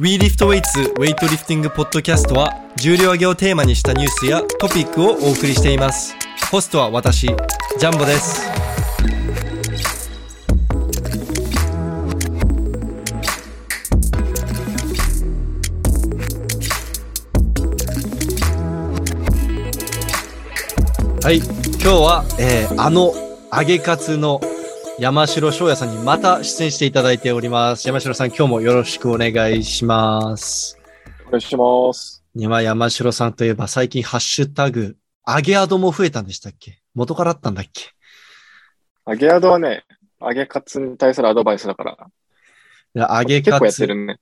WeLiftWeights ウェイトリフティングポッドキャストは重量挙げをテーマにしたニュースやトピックをお送りしています。ホストは私、ジャンボです。はい、今日は、えーあの揚げカツの山城翔也さんにまた出演していただいております。山城さん、今日もよろしくお願いします。お願いします。今山城さんといえば最近ハッシュタグ、揚げアドも増えたんでしたっけ？元からあったんだっけ？揚げアドはね、揚げカツに対するアドバイスだから、いげ結カツ、構やってるね。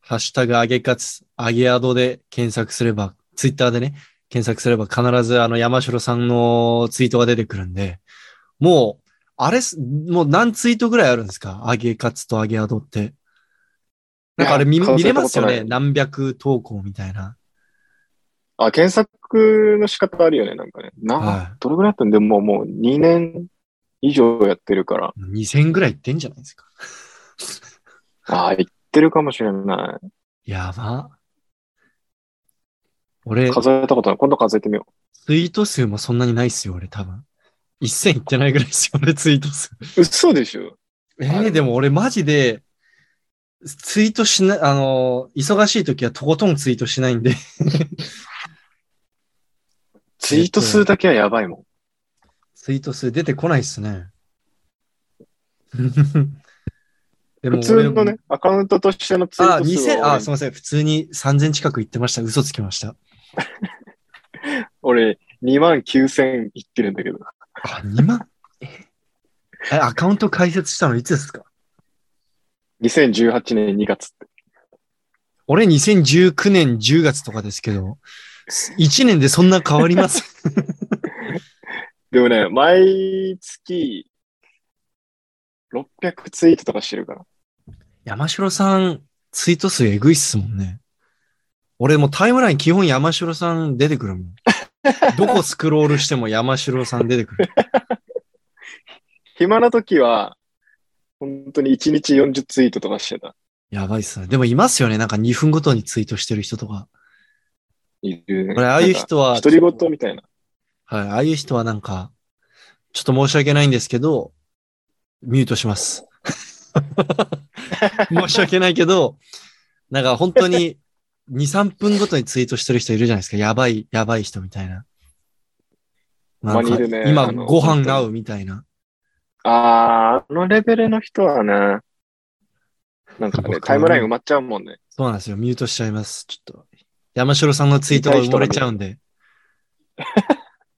ハッシュタグ揚げカツ、揚げアドで検索すれば、ツイッターでね、検索すれば必ずあの山城さんのツイートが出てくるんで、もう、あれす、もう何ツイートぐらいあるんですか？揚げカツと揚げアドって。なんかあれ見見れますよね？何百投稿みたいな。あ、検索の仕方あるよね、なんかね。な、はどれぐらいやってんでももう2年以上やってるから。い。2000ぐらいいってんじゃないですか？ああ、言ってるかもしれない。やば。俺、数えたことない。今度数えてみよツイート数もそんなにないっすよ、俺多分。1000いってないぐらいですよ、俺ツイート数。う。嘘でしょ？えー、でも俺マジで、ツイートしない、あの、忙しい時はとことんツイートしないんで。ツイート数だけはやばいもん。ツイート数出てこないっすね。で普通のね、アカウントとしてのツイーあ、ト数2000、はあ、すいません。普通に3000近く言ってました。嘘つきました。俺、2万9000いってるんだけど。あ、2万？え？えアカウント開設したのいつですか？2018年2月って。俺2019年10月とかですけど、1年でそんな変わります？でもね、毎月、600ツイートとかしてるから。山城さん、ツイート数えぐいっすもんね。俺もうタイムライン基本山城さん出てくるもん。どこスクロールしても山城さん出てくる。暇な時は、本当に1日40ツイートとかしてた。やばいっすね。でもいますよね。なんか2分ごとにツイートしてる人とか。いるね。これああいう人は、独り言みたいな。はい、ああいう人はなんか、ちょっと申し訳ないんですけど、ミュートします。申し訳ないけど、なんか本当に2、3分ごとにツイートしてる人いるじゃないですか。やばい、やばい人みたいな。たまにいるね今ご飯合うみたいな。あー、あのレベルの人はね、なんかね、僕タイムライン埋まっちゃうもんね。そうなんですよ。ミュートしちゃいます。ちょっと。山城さんのツイートが埋もれちゃうんで。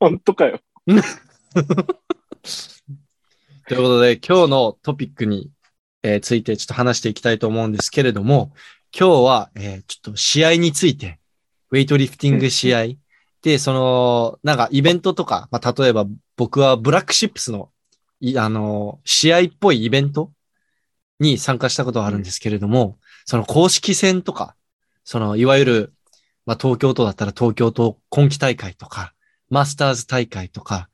本当かよ。ということで、今日のトピックに、えーついてちょっと話していきたいと思うんですけれども、今日は、えーちょっと試合について、ウェイトリフティング試合、で、その、なんかイベントとか、まあ、例えば僕はブラックシップスの、いあの、試合っぽいイベントに参加したことがあるんですけれども、その公式戦とか、その、いわゆる、まあ、東京都だったら東京都今季大会とか、マスターズ大会とか、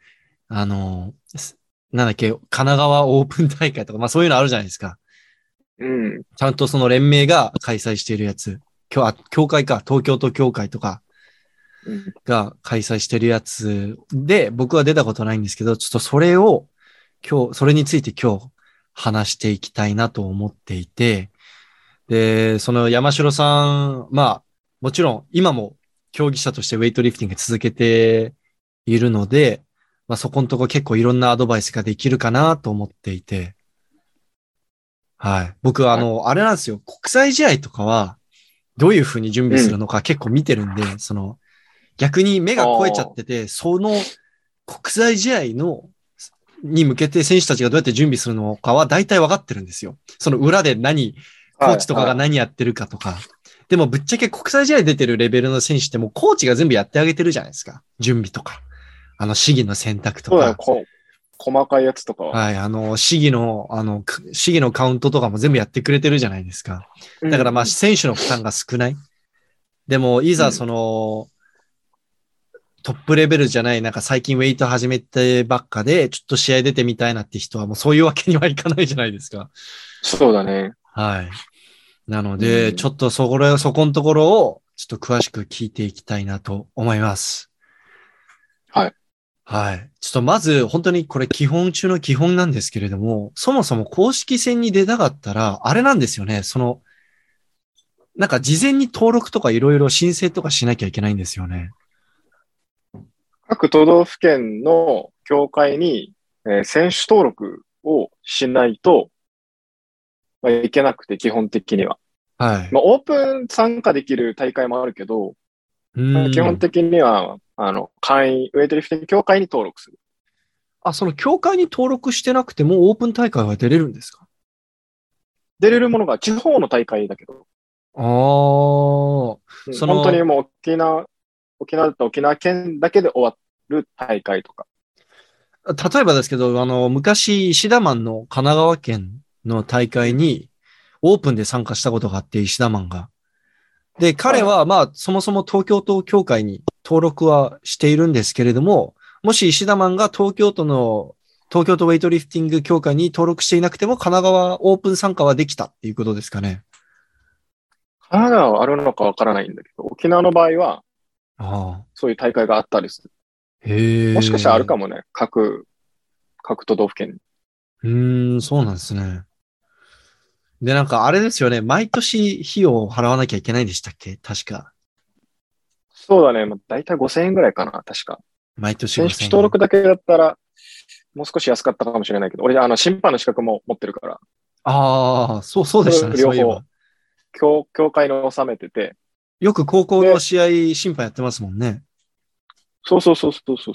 あの、すなんだっけ、神奈川オープン大会とか、まあそういうのあるじゃないですか。うん。ちゃんとその連盟が開催しているやつ。今日、あ、協会か、東京都協会とかうんが開催してるやつで、僕は出たことないんですけど、ちょっとそれを今日、それについて今日話していきたいなと思っていて、で、その山城さん、まあ、もちろん今も競技者としてウェイトリフティング続けているので、まあそこのとこ結構いろんなアドバイスができるかなと思っていて、はい。僕はあの、あれなんですよ、国際試合とかは、どういうふうに準備するのか結構見てるんで、その、逆に目が超えちゃってて、その国際試合の、に向けて選手たちがどうやって準備するのかは大体分かってるんですよ。その裏で何、コーチとかがはい何やってるかとか。でもぶっちゃけ国際試合出てるレベルの選手ってもうコーチが全部やってあげてるじゃないですか。準備とか。あの、試技の選択とか。こ細かいやつとかは。はい。あの、試技の、あの、く試技のカウントとかも全部やってくれてるじゃないですか。だからまあ、選手の負担が少ない。でも、いざその、トップレベルじゃない、なんか最近ウェイト始めてばっかで、ちょっと試合出てみたいなって人はもうそういうわけにはいかないじゃないですか。そうだね。はい。なので、うんちょっとそこら、そこのところを、ちょっと詳しく聞いていきたいなと思います。はい。はい。ちょっとまず、本当にこれ基本中の基本なんですけれども、そもそも公式戦に出たかったら、あれなんですよね、その、なんか事前に登録とかいろいろ申請とかしなきゃいけないんですよね。各都道府県の協会に、えー選手登録をしないと、まあ、いけなくて、基本的には。はい。まあ、オープン参加できる大会もあるけど、うん基本的には、あの、会員、ウェイトリフティング協会に登録する。あ、その協会に登録してなくてもオープン大会は出れるんですか？出れるものが地方の大会だけど、ああ、うんその本当にもう沖縄、沖縄だったら沖縄県だけで終わる大会とか。例えばですけど、あの、昔、石田マンの神奈川県の大会に、オープンで参加したことがあって、石田マンが。で、彼は、まあ、そもそも東京都協会に登録はしているんですけれども、もし石田マンが東京都の、東京都ウェイトリフティング協会に登録していなくても、神奈川オープン参加はできたっていうことですかね。神奈川はあるのかわからないんだけど、沖縄の場合は、ああ。そういう大会があったりする。へえ。もしかしたらあるかもね。各、各都道府県に。うーん、そうなんですね。で、なんかあれですよね。毎年費用を払わなきゃいけないんでしたっけ？確か。そうだね。まあ、大体5000円ぐらいかな。確か。毎年選5000円手登録だけだったら、もう少し安かったかもしれないけど、俺、あの、審判の資格も持ってるから、ああ、そう、そうでしたね。両方そういえば。協、協会に収めてて、よく高校の試合審判やってますもんね。そうそうそうそうそう。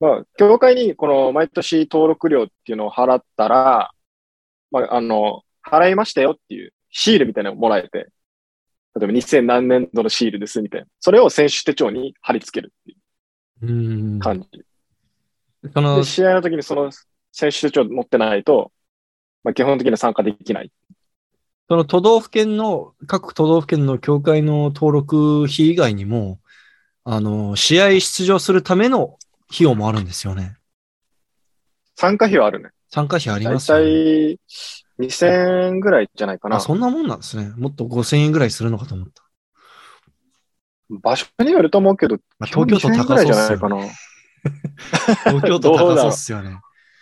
まあ、協会にこの毎年登録料っていうのを払ったら、まあ、あの、払いましたよっていうシールみたいなのをもらえて、例えば2000何年度のシールですみたいな。それを選手手帳に貼り付けるっていう。感じ。そので、、試合の時にその選手手帳持ってないと、まあ、基本的には参加できない。その都道府県の、各都道府県の協会の登録費以外にも、あの、試合出場するための費用もあるんですよね。参加費はあるね。参加費ありますよたね。い2000円ぐらいじゃないかなあ、。そんなもんなんですね。もっと5000円ぐらいするのかと思った。場所によると思うけど、まあ、東京都2000円ぐらいじゃないか高そうっすよね。な。東京都高そうっすよね。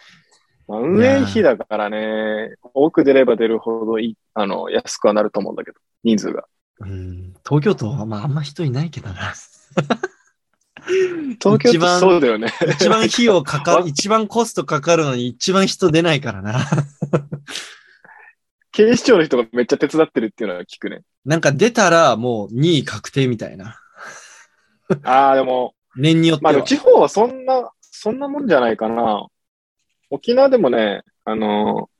まあ、運営費だからね、多く出れば出るほどいい、あの、安くはなると思うんだけど、人数が。うん、東京都はまああんま人いないけどな。東京都一番そうだよね。一番費用かかる、一番コストかかるのに一番人出ないからな。警視庁の人がめっちゃ手伝ってるっていうのは聞くね。なんか出たらもう2位確定みたいな。ああ、でも、年によっては。まあでも地方はそんな、そんなもんじゃないかな。沖縄でもね、あのー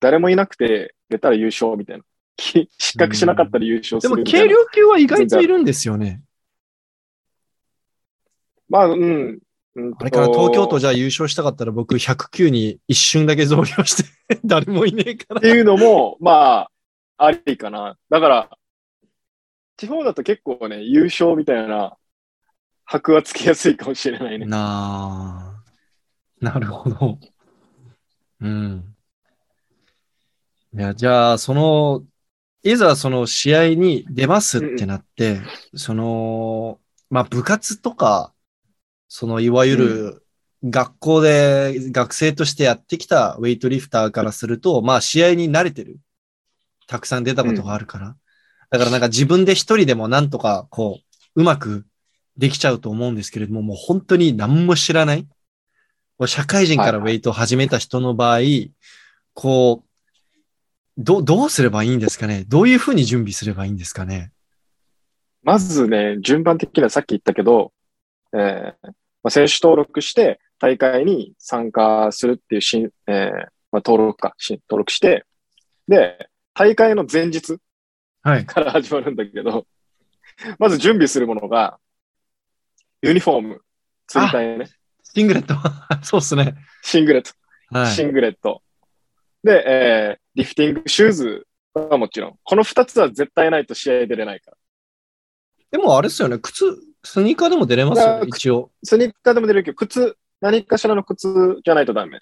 誰もいなくて出たら優勝みたいな。き失格しなかったら優勝すでもるみたいな。軽量級は意外といるんですよね。まあ、うん。うんとあれから東京都じゃあ優勝したかったら僕109に一瞬だけ増量して 誰もいねえからっ。ていうのも、まあ、ありかな。だから、地方だと結構ね、優勝みたいな箔はつきやすいかもしれないね。なあ。なるほど。うん。いや、じゃあ、その、いざその試合に出ますってなって、その、まあ部活とか、そのいわゆる学校で学生としてやってきたウェイトリフターからすると、まあ試合に慣れてる。たくさん出たことがあるから。だからなんか自分で一人でもなんとかこう、うまくできちゃうと思うんですけれども、もう本当に何も知らない。社会人からウェイトを始めた人の場合、こう、ど、どうすればいいんですかね？どういうふうに準備すればいいんですかね？まずね、順番的にはさっき言ったけど、えーまあ、選手登録して大会に参加するっていうしん、えーまあ、登録か、し登録して、で、大会の前日はい。から始まるんだけど、まず準備するものが、ユニフォーム、釣り体ね、シングレット。そうっすね。シングレット、はい。シングレット。で、えーリフティングシューズはもちろん。この二つは絶対ないと試合出れないから。でもあれっすよね。靴、スニーカーでも出れますよ。一応。スニーカーでも出れるけど、靴、何かしらの靴じゃないとダメ。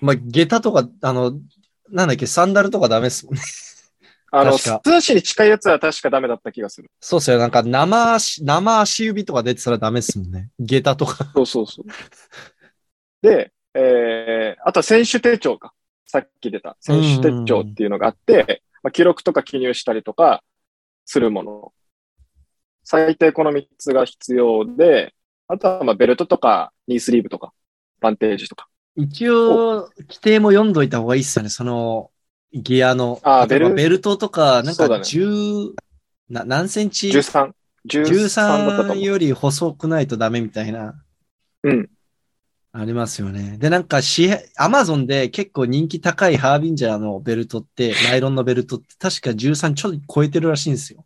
まあ、下駄とか、あの、なんだっけ、サンダルとかダメですもんね。あの、確か素足に近いやつは確かダメだった気がする。そうっすよ。なんか生足、生足指とか出てたらダメですもんね。下駄とか。そうそうそう。で、えー、あとは選手手帳か。さっき出た。選手手帳っていうのがあって、まあ、記録とか記入したりとかするもの。最低この3つが必要で、あとはまあベルトとか、ニースリーブとか、バンテージとか。一応、規定も読んどいた方がいいっすよね。その、ギアの。あベルベルトとか、なんかそうだね10、な何センチ？13。13だったと ?13 思う。より細くないとダメみたいな。うん。ありますよね。で、なんかし、アマゾンで結構人気高いハービンジャーのベルトって、ナイロンのベルトって確か13ちょっと超えてるらしいんですよ。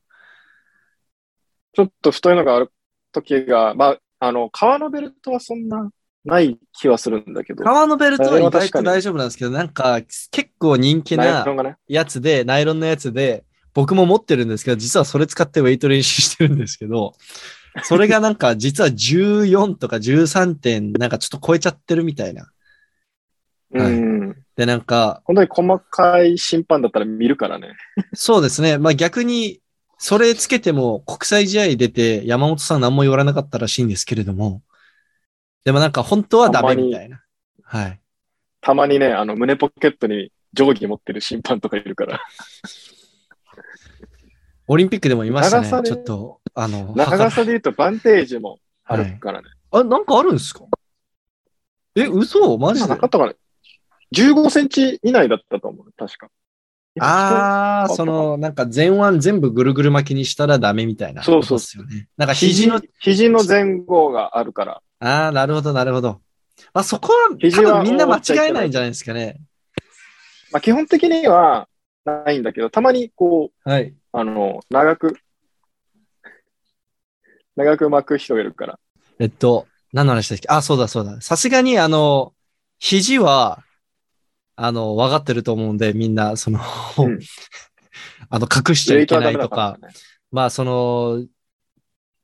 ちょっと太いのがある時が、まあ、あの、革のベルトはそんなない気はするんだけど。革のベルトは意外と大丈夫なんですけど、なんか結構人気な。やつで、ナイロンのやつで、僕も持ってるんですけど、実はそれ使ってウェイト練習してるんですけど、それがなんか 実は14とか13点なんかちょっと超えちゃってるみたいな。はいうん。で、なんか、本当に細かい審判だったら見るからね。そうですね。まあ逆に、それつけても国際試合出て山本さん何も言われなかったらしいんですけれども、でもなんか本当はダメみたいな。はい。たまにね、あの、胸ポケットに定規持ってる審判とかいるから。オリンピックでもいましたね。ちょっと、あの、長さで言うとバンテージもあるからね。あ、なんかあるんですか？え、嘘？マジで？今なかったかね。15センチ以内だったと思う。確か。ああ、今その、なんか前腕全部ぐるぐる巻きにしたらダメみたいな。そうそうですよね。なんか肘肘の、肘の前後があるから。ああ、なるほど、なるほど。まあそこは肘は多分みんな間違えないんじゃないですかね。まあ、基本的にはないんだけど、たまにこう、はい。あの、長く、長く巻く人がいるから。えっと、何の話だっけ？あ、そうだそうだ。さすがに、あの、肘は、あの、分かってると思うんで、みんな、その、うん あの、隠しちゃいけないとか、ね。まあ、その、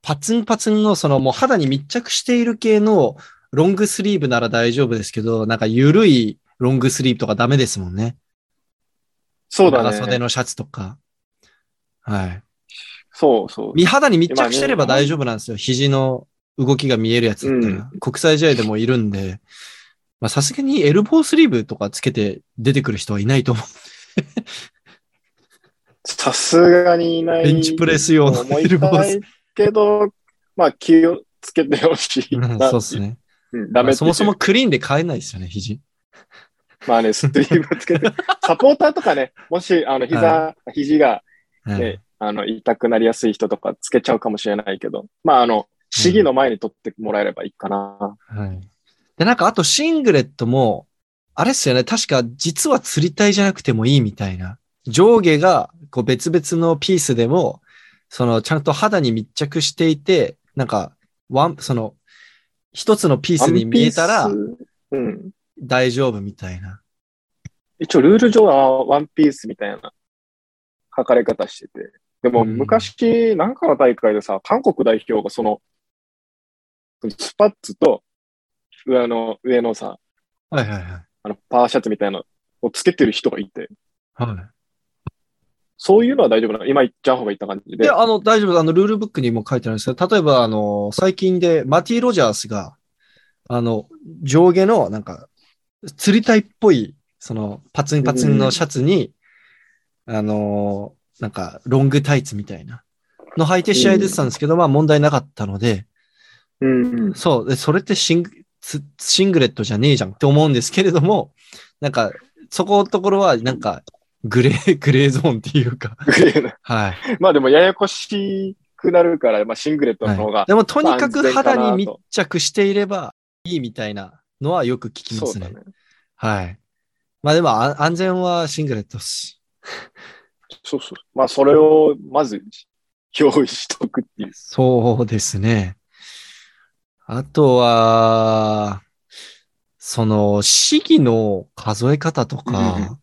パツンパツンの、その、もう肌に密着している系のロングスリーブなら大丈夫ですけど、なんか緩いロングスリーブとかダメですもんね。そうだ長袖ね。のシャツとか。はい。そうそう。身肌に密着してれば大丈夫なんですよ。肘の動きが見えるやつだったら。国際試合でもいるんで、まあさすがにエルボースリーブとかつけて出てくる人はいないと思う。さすがにいない。ベンチプレス用のエルボースけど、まあ気をつけてほしいうんな。そうですね。うん。ダまあメってそもそもクリーンで買えないですよね、肘。まあね、スリーブつけて、サポーターとかね、もし、あの、膝、肘がはいね、あの、痛くなりやすい人とかつけちゃうかもしれないけど、まあ、あの、試技の前に取ってもらえればいいかな。はい。で、なんかあとシングレットも、あれっすよね、確か実は釣り体じゃなくてもいいみたいな。上下がこう別々のピースでも、そのちゃんと肌に密着していて、なんか、ワン、その、一つのピースに見えたらうん。大丈夫みたいな。一応、ルール上はワンピースみたいな書かれ方してて。でも、うん昔、なんかの大会でさ、韓国代表がその、スパッツと、上の、上のさ、はいはいはい。あの、パーシャツみたいなのをつけてる人がいて、はい。そういうのは大丈夫なの？今、ジャンホが言った感じでで、。あの、大丈夫。あの、ルールブックにも書いてあるんですけど、例えば、あの、最近で、マティ・ロジャースが、あの、上下の、なんか、釣り体っぽい、その、パツンパツンのシャツに、あの、なんか、ロングタイツみたいな、の履いて試合出てたんですけど、まあ問題なかったので、うん。そう、で、それってシング、つシングレットじゃねえじゃんって思うんですけれども、なんか、そこのところは、なんか、グレー、グレーゾーンっていうか、グレーなはい。まあでもややこしくなるから、まあシングレットの方が、はい、でもとにかく肌とに密着していればいいみたいなのはよく聞きますね。ね。はい。まあでもあ安全はシングレットっす。そうそう。まあそれをまず用意しとくっていう。そうですね。あとは、その、試技の数え方とうんか、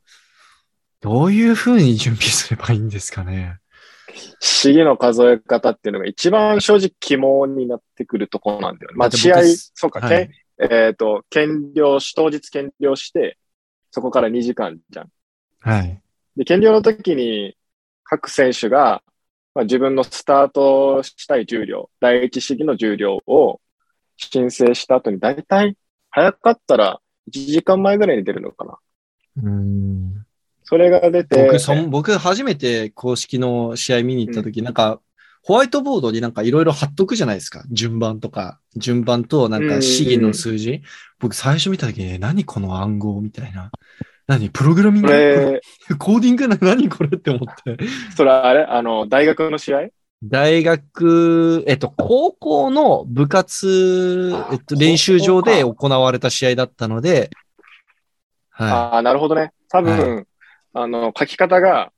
どういうふうに準備すればいいんですかね。試技の数え方っていうのが一番正直肝になってくるところなんだよね。まあ試合僕、そうか、はいえっ、と、検量し、当日検量して、そこから2時間じゃん。はい。で、減量の時に各選手が、まあ、自分のスタートしたい重量、第一試技の重量を申請した後に、だいたい早かったら1時間前ぐらいに出るのかな。うん。それが出て、僕、そん僕初めて公式の試合見に行った時、なんか、ホワイトボードになんかいろいろ貼っとくじゃないですか。順番とか、順番となんか試技の数字。僕最初見た時に、何この暗号みたいな。何プログラミング？コーディングな何これって思って。それあれ？あの、大学の試合？大学、えっと、高校の部活、えっと、練習場で行われた試合だったので、はああ、なるほどね。多分、あの、書き方が、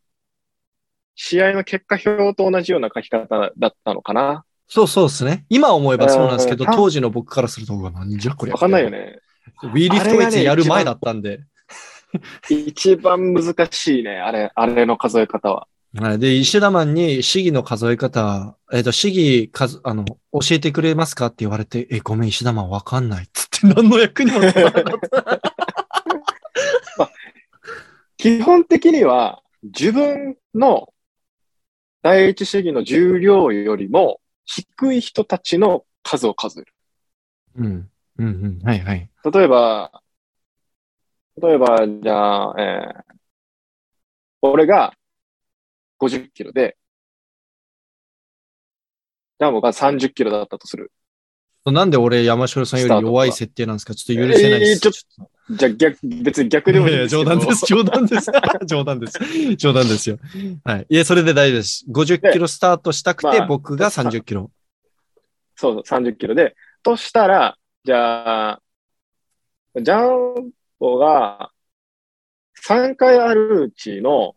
試合の結果表と同じような書き方だったのかな。い。そうそうですね。今思えばそうなんですけど、うん当時の僕からすると、何じゃこれ。わかんないよ。ね。ウィーリフトウェイツやる前だったんで。一番難しいね。あれ、あれの数え方は。はい。で、石田マンに試技の数え方、えっ、と、試技数、あの、教えてくれますか？って言われて、え、ごめん、石田マンわかんないっつって何の役にも立たなかった。基本的には、自分の第一試技の重量よりも低い人たちの数を数える。うん。うんうん。はいはい。例えば、例えば、じゃあ、えー、俺が50キロで、ジャンボが30キロだったとする。なんで俺、山城さんより弱い設定なんですか？ちょっと許せないです。えーちょっじゃあ逆、別に逆でもいいんです冗談です、冗談です。冗談です。冗談ですよ。はい。いや、それで大丈夫です。50キロスタートしたくて、まあ僕が30キロ。そう、30キロで。としたら、じゃあ、ジャンボが3回あるうちの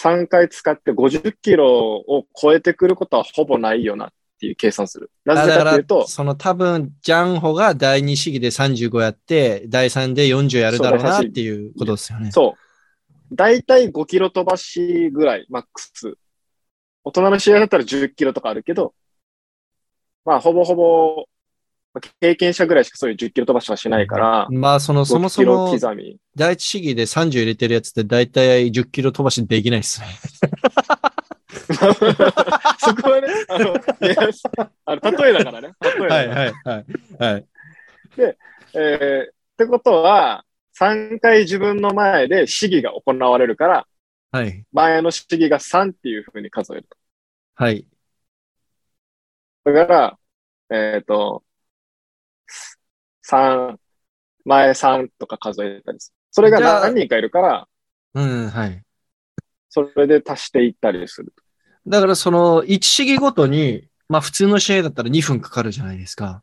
3回使って50キロを超えてくることはほぼないよなっていう計算する。なぜかというと、その多分、ジャンホが第2試技で35やって、第3で40やるだろうなっていうことですよね。そう。だいたい5キロ飛ばしぐらい、マックス。大人の試合だったら10キロとかあるけど、まあ、ほぼほぼ、まあ経験者ぐらいしかそういう10キロ飛ばしはしないから、まあ、その、そも5キロそも。第1試技で30入れてるやつって大体10キロ飛ばしできないっすね。そこはね、あの、あの例えだからね。例えだからはいはいはい。はい。えーってことは、3回自分の前で試技が行われるから、はい。前の試技が3っていう風に数える。はい。だから、えっ、と、3、前3とか数えたりする。それが何人かいるから、うん、はい。それで足していったりする。だからその1試技ごとに、まあ普通の試合だったら2分かかるじゃないですか。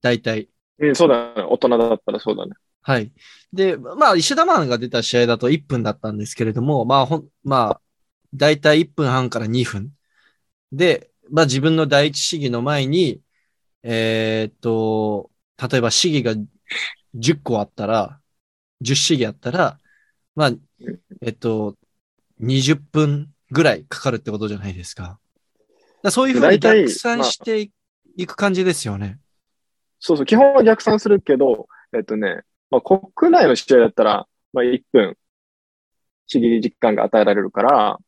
大体。うん、そうだね。大人だったらそうだね。はい。で、まあ石田マンが出た試合だと1分だったんですけれども、まあほん、まあ、大体1分半から2分。で、まあ自分の第一試技の前に、えーっと、例えば試技が10個あったら、10試技あったら、まあ、えっと、20分ぐらいかかるってことじゃないですか。だからそういうふうに逆算していく感じですよね。そうそう。基本は逆算するけど、えっとね、まあ、国内の試合だったら、まあ、1分、試技時間が与えられるから、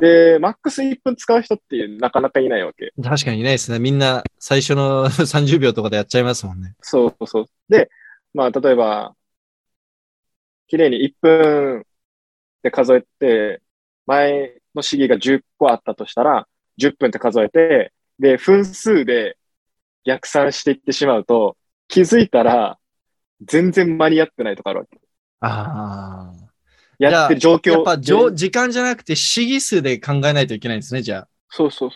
で、マックス1分使う人ってなかなかいないわけ。確かにいないですね。みんな最初の 30秒とかでやっちゃいますもんね。そうそう。で、まあ、例えば、綺麗に1分で数えて、前の試技が10個あったとしたら、10分って数えて、で、分数で逆算していってしまうと、気づいたら、全然間に合ってないとかあるわけ。ああ。やってる状況。やっぱじょで時間じゃなくて試技数で考えないといけないんですね、じゃあ。そうそう。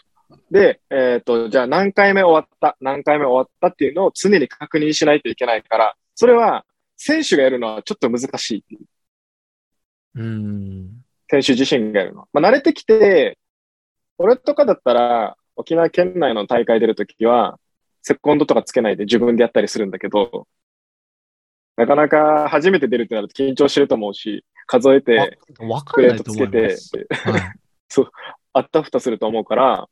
で、えっ、と、じゃあ何回目終わった、何回目終わったっていうのを常に確認しないといけないから、それは選手がやるのはちょっと難しいう。ん。選手自身がやるのは。まあ、慣れてきて、俺とかだったら、沖縄県内の大会出るときは、セコンドとかつけないで自分でやったりするんだけど、なかなか初めて出るってなると緊張してると思うし、数えて、わわかプレーつけて思います。、はい、あったふたすると思うから、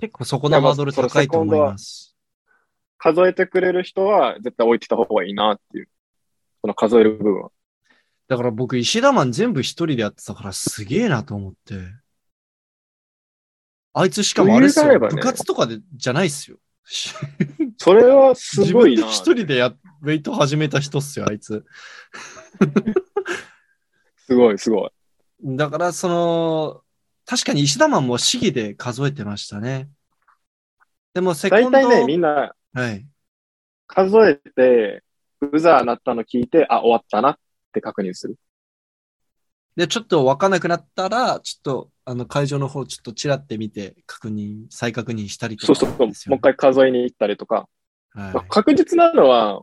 結構そこのハードル高いと思います。数えてくれる人は絶対置いてた方がいいなっていう。その数える部分は。だから僕、石田マン全部一人でやってたからすげえなと思って。あいつしかもあれっすよ、ね部活とかでじゃないっすよ。それはす自ごいな。分で一人でや、ウェイト始めた人っすよ、あいつ。すごい、すごい。だから、その、確かに石田マンも試技で数えてましたね。でも、セコンド。大体ね、みんなはい。数えて、ブザー鳴ったの聞いて、あ、終わったなって確認する。で、ちょっとわかんなくなったら、ちょっと、あの、会場の方、ちょっとチラって見て、確認、再確認したりとかそうそうそう。もう一回数えに行ったりとか。はいまあ確実なのは、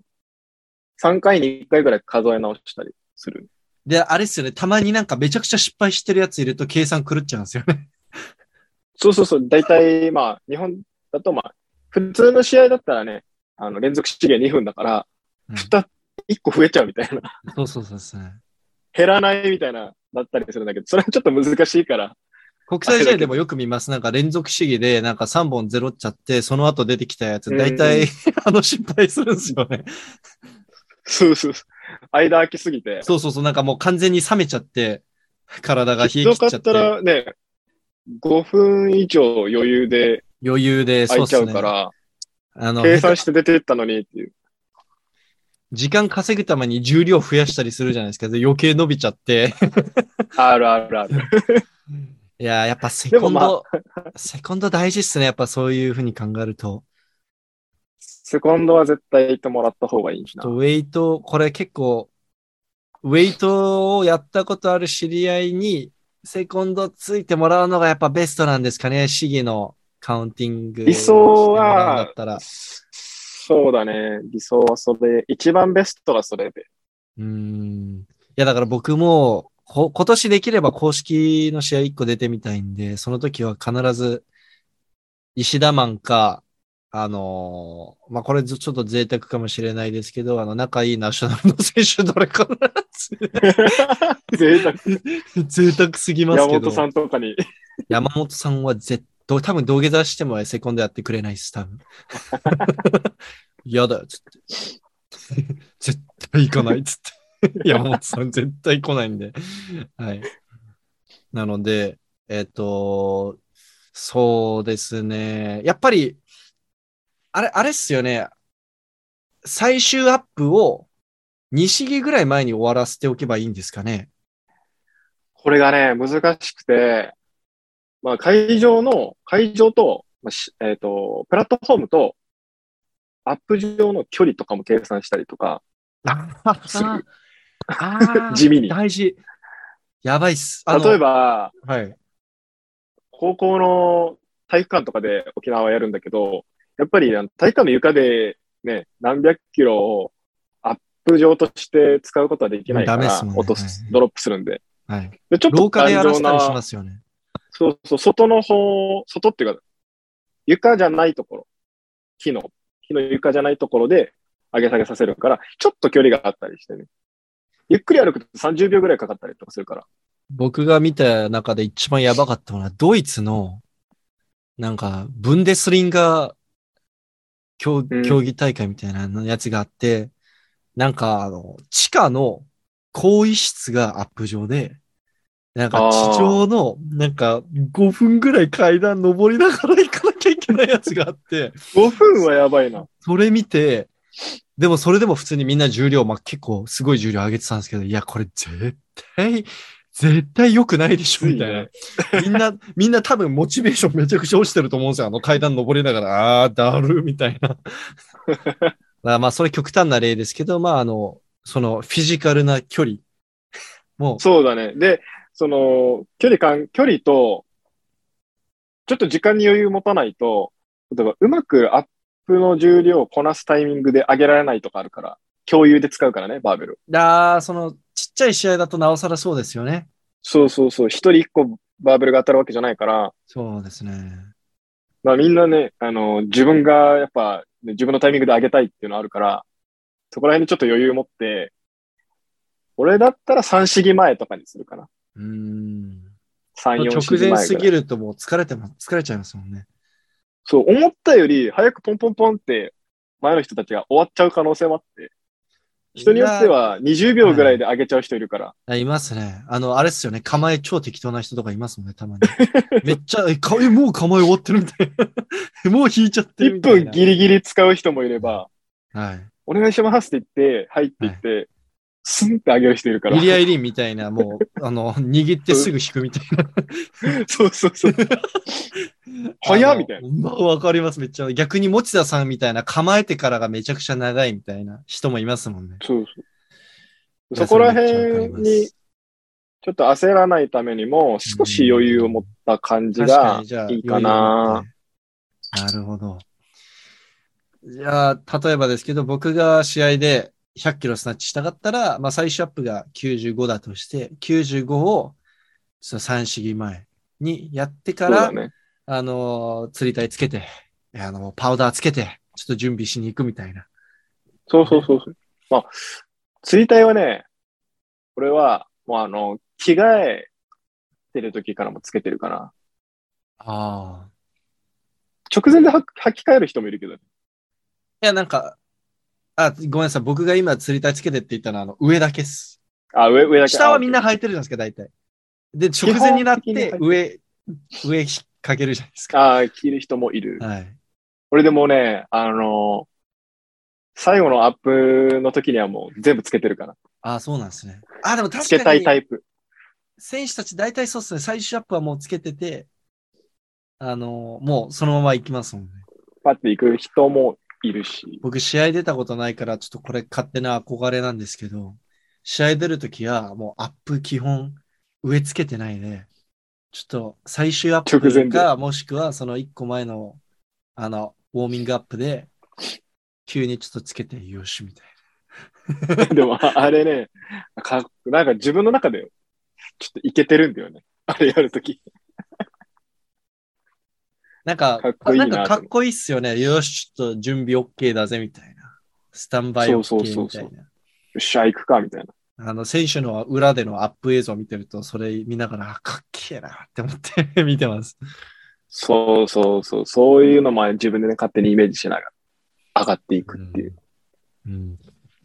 3回に1回ぐらい数え直したりする。で、あれっすよね。たまになんかめちゃくちゃ失敗してるやついると計算狂っちゃうんですよね。そうそうそう。大体、まあ、日本だと、まあ、普通の試合だったらね、あの、連続試合2分だから、うん2、1個増えちゃうみたいな。そうそうそうですね。減らないみたいな、だったりするんだけど、それはちょっと難しいから。国際試合でもよく見ます。なんか連続試技でなんか3本ゼロっちゃって、その後出てきたやつ、大体、あの失敗するんですよね。そうそうそう。間空きすぎて。そうそうそう。なんかもう完全に冷めちゃって、体が冷え切ひどかっっちゃってた、らね、5分以上余裕で余裕で、そう空いちゃ。うから、あの、計算して出てったのにっていう。時間稼ぐために重量増やしたりするじゃないですか。で余計伸びちゃって。あるあるある。いやー、やっぱセコンド、セコンド大事っすね。やっぱそういうふうに考えると。セコンドは絶対行ってもらった方がいいな。ウェイト、これ結構、ウェイトをやったことある知り合いに、セコンドついてもらうのがやっぱベストなんですかね？試技のカウンティング。理想は。そうだね。理想はそれ。一番ベストがそれで。うーん。いや、だから僕も、こ今年できれば公式の試合1個出てみたいんで、その時は必ず、石田マンか、あのーまあ、これずちょっと贅沢かもしれないですけど、あの、仲いいナショナルの選手どれかな 贅沢。贅沢すぎますけど。山本さんとかに。山本さんは絶対、多分土下座してもセコンドやってくれないです、多分。嫌だよ、つって。絶対行かない、つって。山本さん絶対来ないんで。はい。なので、えっ、と、そうですね。やっぱり、あれ、あれっすよね。最終アップを2試技ぐらい前に終わらせておけばいいんですかね。これがね、難しくて、まあ、会場の、会場と、まあしえっ、と、プラットフォームと、アップ上の距離とかも計算したりとか、地味に大事。やばいっす。例え、ば、はい。高校の体育館とかで沖縄はやるんだけど、やっぱりあの体育館の床でね、何百キロをアップ上として使うことはできないから、ね落とす、はいドロップするんで。はい。でちょっと廊下でやらせたりしますよね。そうそう、外の方、外っていうか、床じゃないところ、木の、木の床じゃないところで上げ下げさせるから、ちょっと距離があったりしてね。ゆっくり歩くと30秒ぐらいかかったりとかするから。僕が見た中で一番やばかったのは、ドイツの、なんか、ブンデスリンガー競技大会みたいなやつがあって、なんか、あの、地下の更衣室がアップ上で、なんか地上の、なんか5分ぐらい階段登りながら行かなきゃいけないやつがあって、5分はやばいな。それ見て、でもそれでも普通にみんな重量、まあ、結構すごい重量上げてたんですけど、いや、これ絶対、絶対良くないでしょ、みたいな。みんな、みんな多分モチベーションめちゃくちゃ落ちてると思うんですよ。あの階段登りながら、あー、だる、みたいな。まあ、それ極端な例ですけど、まあ、あの、そのフィジカルな距離もそうだね。で、その、距離感、距離と、ちょっと時間に余裕持たないと、例えばうまくアップの重量をこなすタイミングで上げられないとかあるから、共有で使うからね、バーベル。だそのちっちゃい試合だとなおさらそうですよね。そうそうそう、一人一個バーベルが当たるわけじゃないから、そうですね。まあみんなね、あの、自分がやっぱ、ね自分のタイミングで上げたいっていうのあるから、そこら辺にちょっと余裕持って、俺だったら3試技前とかにするかな。うーん。3、4試直技前ぐらい前すぎるともう疲れても、疲れちゃいますもんね。そう、思ったより早くポンポンポンって前の人たちが終わっちゃう可能性もあって、人によっては20秒ぐらいで上げちゃう人いるから。あいますね。あの、あれっすよね。構え超適当な人とかいますもんね、たまに。めっちゃ、え、かえもう構え終わってるみたいな。もう引いちゃってる1みたいな。分ギリギリ使う人もいれば、はい。お願いしますって言って、入っていって、スンって上げる人いるからイ。リアイリンみたいな、もう、あの、握ってすぐ引くみたいな。そうそうそう。早っみたいな。まあ、わかります、めっちゃ。逆に持田さんみたいな構えてからがめちゃくちゃ長いみたいな人もいますもんね。そうそう。そこら辺に、ちょっと焦らないためにも、少し余裕を持った感じがいいかな。なるほど。じゃあ、例えばですけど、僕が試合で100キロスナッチしたかったら、まあ、最終アップが95だとして、95を、その三試技前にやってから、ね。あの、釣り体つけて、あの、パウダーつけて、ちょっと準備しに行くみたいな。そうそうそうそう。まあ、釣り体はね、これは、もうあの、着替えてる時からもつけてるかな。ああ。直前で履履き替える人もいるけどね。いや、なんか、あ、ごめんなさい。僕が今釣り体つけてって言ったのは、あの、上だけっす。あ、上、上だけ。下はみんなあ履いてるじゃないですか、大体。で、直前になって上、上かけるじゃないですか。あー、着る人もいる。はい。俺でもね、あの最後のアップの時にはもう全部つけてるから。あそうなんですね。あでもつけた確かに、いタイプ。選手たち大体そうっすね。最終アップはもうつけてて、あの、もうそのまま行きますもんね。パッて行く人もいるし。僕、試合出たことないから、ちょっとこれ勝手な憧れなんですけど、試合出るときは、もうアップ基本、上つけてないで、ちょっと最終アッ直前でプか、もしくはその一個前の、あの、ウォーミングアップで、急にちょっとつけて、よし、みたい でも、あれね、かなんか自分の中で、ちょっといけてるんだよね。あれやるとき。な。なんか、かっこいいななんかかっこいいっすよね。よし、ちょっと準備 OK だぜ、みたいな。スタンバイ OK そうそうそうそうみたいな。よっしゃ、行くか、みたいな。あの、選手の裏でのアップ映像を見てると、それ見ながら、あかっけえなって思って 見てます。そうそうそう。そういうのも自分でね、勝手にイメージしながら上がっていくっていう。うん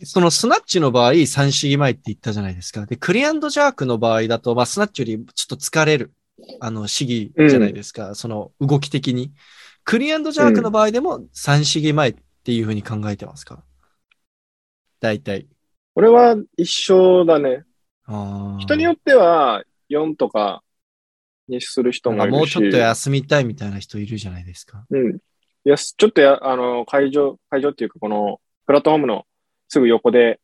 そのスナッチの場合、三試技前って言ったじゃないですか。で、クリアンドジャークの場合だと、まあ、スナッチよりちょっと疲れる、あの、試技じゃないですか。その動き的に。クリアンドジャークの場合でも三試技前っていうふうに考えてますか？大体。俺は一緒だね。人によっては4とかにする人もいるし。もうちょっと休みたいみたいな人いるじゃないですか。うん。いや、ちょっとや、あの、会場、会場っていうか、この、プラットフォームのすぐ横で、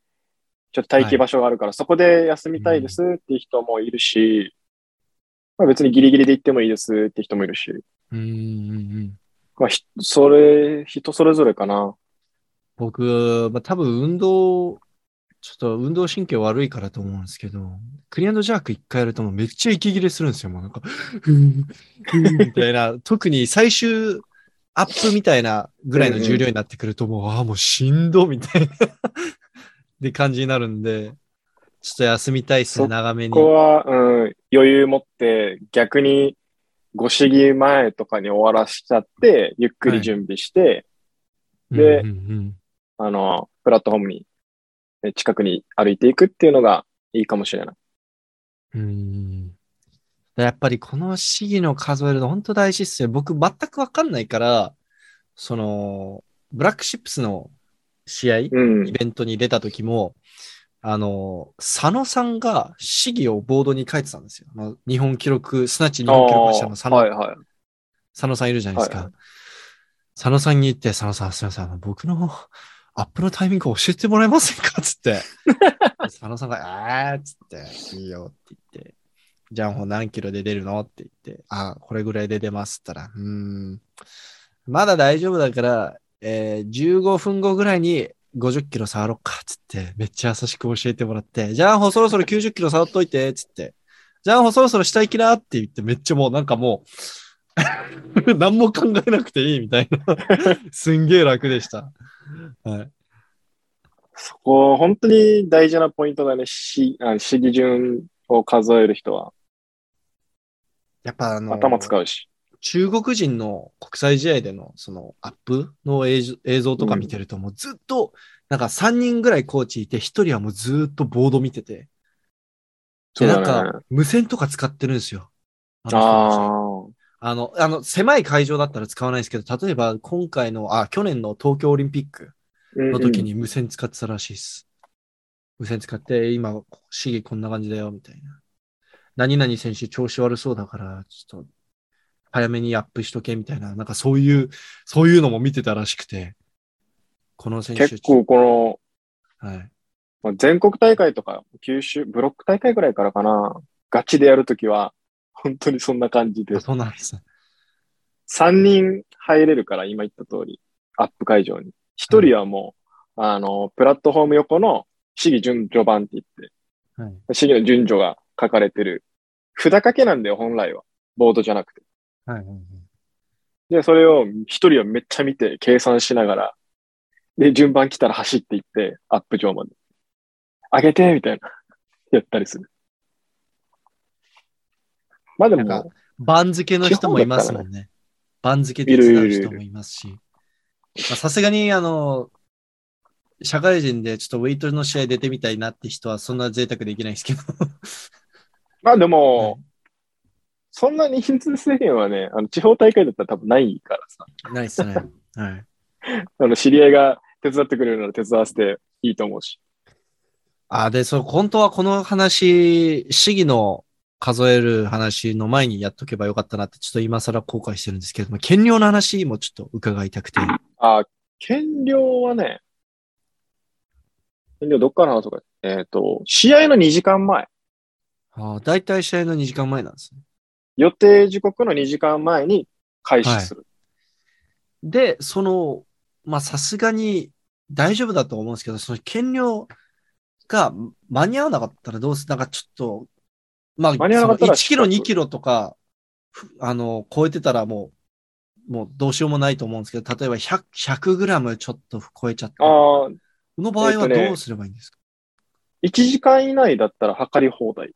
ちょっと待機場所があるから、そこで休みたいですっていう人もいるし、まあ別にギリギリで行ってもいいですって人もいるし、うんうんうん。まあ、ひそれ、人それぞれかな。僕、まあ、多分運動、ちょっと運動神経悪いからと思うんですけど、クリアンドジャーク一回やるともうめっちゃ息切れするんですよ。もうなんか、みたいな、特に最終アップみたいなぐらいの重量になってくると、もう、ああ、もうしんどみたいなで感じになるんで、ちょっと休みたいっすね、そ長めに。ここは、うん、余裕持って、逆に、ご試技前とかに終わらしちゃって、ゆっくり準備して、でうんうんうんあの、プラットフォームに、え近くに歩いていくっていうのがいいかもしれない。うんやっぱりこの試技の数えるの本当大事っすよ。僕全くわかんないから、その、ブラックシップスの試合、うんイ。ベントに出た時も、あの、佐野さんが試技をボードに書いてたんですよ。日本記録、すなわち日本記録保持者の佐野,、はいはい。佐野さんいるじゃないですか。はい佐野さんに言って、佐野さん、すみません、あの、僕のアップのタイミング教えてもらえませんか？つって。佐野さんが、えーっつって、いいよって言って、ジャンホ何キロで出るの？って言って、あ、これぐらいで出ますったら、うーん、まだ大丈夫だから、えー15分後ぐらいに50キロ触ろっか、つって、めっちゃ優しく教えてもらって、ジャンホそろそろ90キロ触っといて、つって、ジャンホそろそろ下行きなって言って、めっちゃもうなんかもう、何も考えなくていいみたいな。すんげえ楽でした。はい。そこ、本当に大事なポイントだね。し、あ試技順を数える人は。やっぱあの、頭使うし。中国人の国際試合でのそのアップの映像とか見てると、もうずっと、なんか3人ぐらいコーチいて、1人はもうずっとボード見てて、で、なん。か無線とか使ってるんですよ。あああの、あの、狭い会場だったら使わないですけど、例えば今回の、あ、去年の東京オリンピックあ。の時に無線使ってたらしいです。無線使って、今、試技こんな感じだよ、みたいな。何々選手調子悪そうだから、ちょっと、早めにアップしとけ、みたいな、なんかそういう、そういうのも見てたらしくて、この選手、結構この、はい。まあ全国大会とか、九州、ブロック大会ぐらいからかな、ガチでやるときは、本当にそんな感じであ、そうなんですね。3人入れるから、今言った通り、アップ会場に。1人はもう、あの、プラットフォーム横の試技順序版って言って、はい。試技の順序が書かれてる。札掛けなんだよ、本来は。ボードじゃなくて。はいはいはい。で、それを一人はめっちゃ見て、計算しながら、で、順番来たら走っていって、アップ上まで。上げてみたいな。やったりする。まあでも、番付の人もいますもんね。番付手伝う人もいますし。まあさすがに、あの、社会人でちょっとウェイトの試合出てみたいなって人はそんな贅沢できないですけど。まあでも、そんな人数制限はね、あの、地方大会だったら多分ないからさ。ないっすね。はい。あの、知り合いが手伝ってくれるなら手伝わせていいと思うし。あ、で、そう、本当はこの話、市議の数える話の前にやっとけばよかったなって、ちょっと今更後悔してるんですけれども、減量の話もちょっと伺いたくて。あ、減量はね、減量どっから話そうか。えっ、と、試合の2時間前。あだいたい試合の2時間前なんですね。予定時刻の2時間前に開始する。で、その、まあ、さすがに大丈夫だと思うんですけど、その減量が間に合わなかったらどうすなんかちょっと、まあ、間に合わなかったらその1キロ、2キロとか、ふあの、超えてたらもう、もうどうしようもないと思うんですけど、例えば100、100グラムちょっと超えちゃった。この場合はどうすればいいんですか、1時間以内だったら測り放題。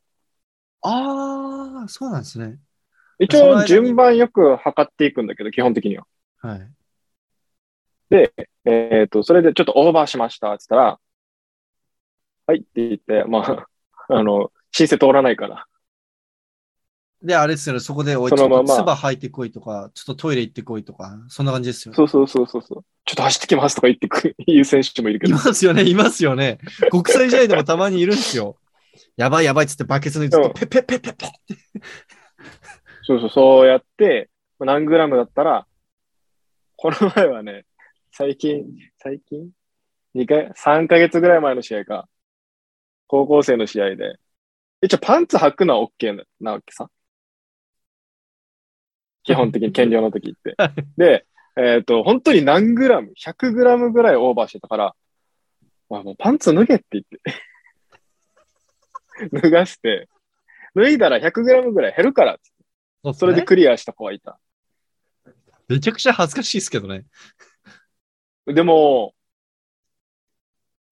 ああ、そうなんですね。一応順番よく測っていくんだけど、基本的には。はい。えっ、と、それでちょっとオーバーしましたって言ったら、はいって言って、まあ、あの、申請通らないから。で、あれですよね、そこで、おい、そのままと唾吐いてこいとか、ちょっとトイレ行ってこいとか、そんな感じですよね。そうそうそうそうそう。ちょっと走ってきますとか言ってく、言う選手もいるけいど。ますよね、いますよね。国際試合でもたまにいるんですよ。やばいやばいっつってバケツにずっとペッペッペッペッペッって。そうそう、そうやって、何グラムだったら、この前はね、最近、最近 ?2 回、3ヶ月ぐらい前の試合か。高校生の試合で。一応パンツ履くのは OK ななわけさ。基本的に減量の時って。で、えっ、と、本当に何グラム ?100 グラムぐらいオーバーしてたから、まあ、もうパンツ脱げって言って。脱がして、脱いだら100グラムぐらい減るからっつってそれでクリアした子はいた。めちゃくちゃ恥ずかしいですけどね。でも、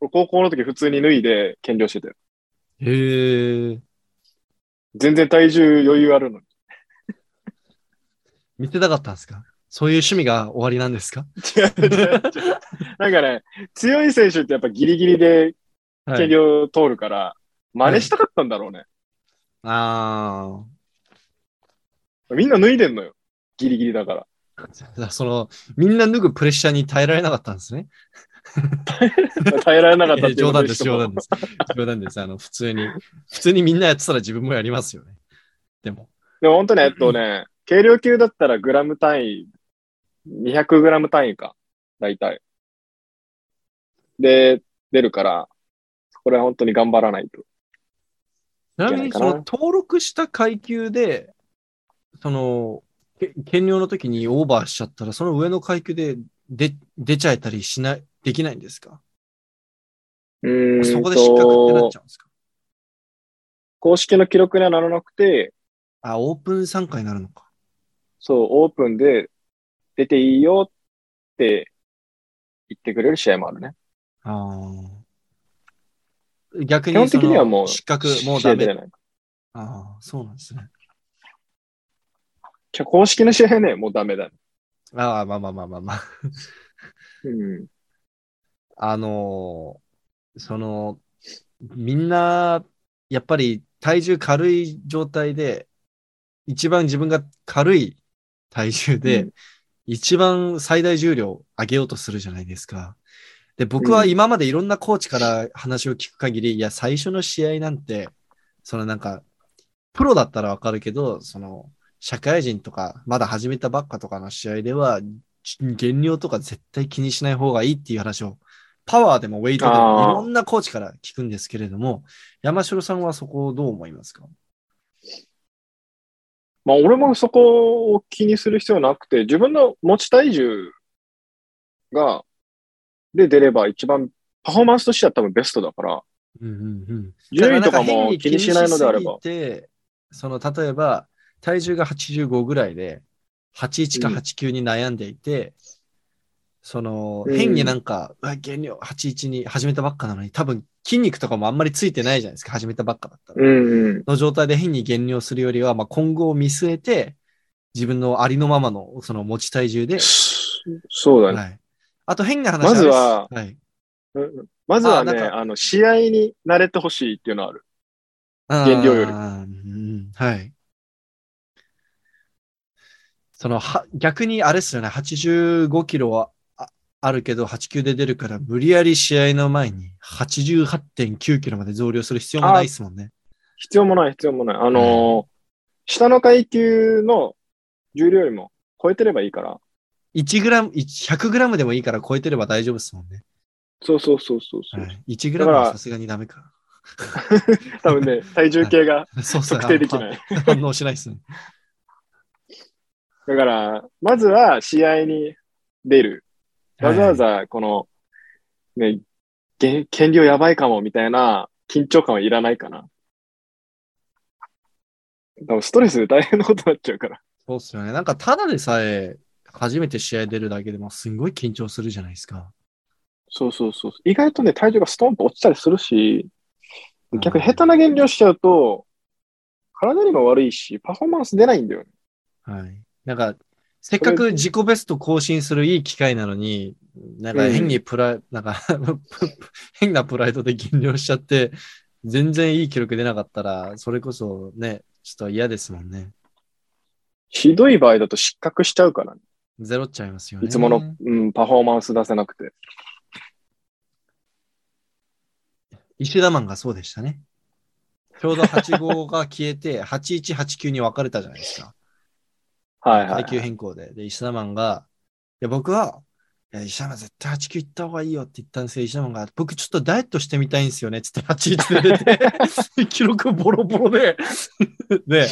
俺高校の時普通に脱いで減量してたよ。へえ。全然体重余裕あるのに。見てたかったんですか？そういう趣味が終わりなんですか？違う違う違うなんかね、強い選手ってやっぱギリギリではい。減量通るから、真似したかったんだろうね。あみんな脱いでんのよ。ギリギリだから。あ。その、みんな脱ぐプレッシャーに耐えられなかったんですね。耐えられなかったっていう 冗談です、冗も談です。冗談です。あの、普通に、普通にみんなやってたら自分もやりますよね。でも。でも本当ね、えっとね、軽量級だったらグラム単位、200グラム単位か。だいたい。で、出るから、これは本当に頑張らないと。ちなみに、その登録した階級で、その、け減量の時にオーバーしちゃったら、その上の階級で出、出ちゃえたりしない、できないんですか？うーんとそこで失格ってなっちゃうんですか？公式の記録にはならなくて、あ、オープン参加になるのか。そう、オープンで出ていいよって言ってくれる試合もあるね。ああ。逆に基本的にはもう、失格、もうダメ。ああ、そうなんですね。じゃあ公式の試合はね、もうダメだね。ああ、まあまあまあまあまあ。うん。あのーその、みんな、やっぱり体重軽い状態で、一番自分が軽い体重で、うん一番最大重量を上げようとするじゃないですか。で、僕は今までいろんなコーチから話を聞く限り、いや、最初の試合なんて、そのなんか、プロだったらわかるけど、その、社会人とか、まだ始めたばっかとかの試合では、減量とか絶対気にしない方がいいっていう話を、パワーでもウェイトでもいろんなコーチから聞くんですけれども、山城さんはそこをどう思いますか？まあ、俺もそこを気にする必要なくて、自分の持ち体重が、で出れば一番パフォーマンスとしては多分ベストだから、うんうんうん。順位とかも変気にしないのであれば。その、例えば、体重が85ぐらいで、81かうん89に悩んでいて、その、うん変になんか、うわ減量81に始めたばっかなのに、多分筋肉とかもあんまりついてないじゃないですか、始めたばっかだったら。うんうん。の状態で変に減量するよりは、まあ、今後を見据えて、自分のありのままのその持ち体重で、そうだね。はい。あと変な話まずはあれですうんまずはね、あの、試合に慣れてほしいっていうのはある。はい、減量よりうんはい。その、は、逆にあれですよね、85キロはああるけど、8級で出るから、無理やり試合の前に88.9キロまで増量する必要もないですもんね。必要もない、必要もない。あのー下の階級の重量よりも超えてればいいから。1グラム、100グラムでもいいから超えてれば大丈夫ですもんね。そうそうそうそうそう。はい、1グラムはさすがにダメか。多分ね、体重計が そうそう。測定できない。あ反応しないですね。だから、まずは試合に出る。わざわざ、この、ね、減減量やばいかもみたいな緊張感はいらないかな。多分ストレスで大変なことになっちゃうから。そうっすよね。なんか、ただでさえ、初めて試合出るだけでもすんごい緊張するじゃないですか。そうそうそう。意外とね、体重がストンと落ちたりするし、逆に下手な減量しちゃうと、体にも悪いし、パフォーマンス出ないんだよね。はい。なんか、せっかく自己ベスト更新するいい機会なのに、なんかうん変にプライ、なんか 変なプライドで減量しちゃって、全然いい記録出なかったら、それこそね、ちょっと嫌ですもんね。ひどい場合だと失格しちゃうからね。ゼロっちゃいますよね。いつもの、うん、パフォーマンス出せなくて。石田マンがそうでしたね。ちょうど85が消えて、81、89に分かれたじゃないですか。はいはい、階級変更で。で、石田マンが、いや、僕は、いや、石田マン絶対8級行った方がいいよって言ったんですけど、石田マンが、僕ちょっとダイエットしてみたいんですよね、つって81で出て、記録ボロボロで、で、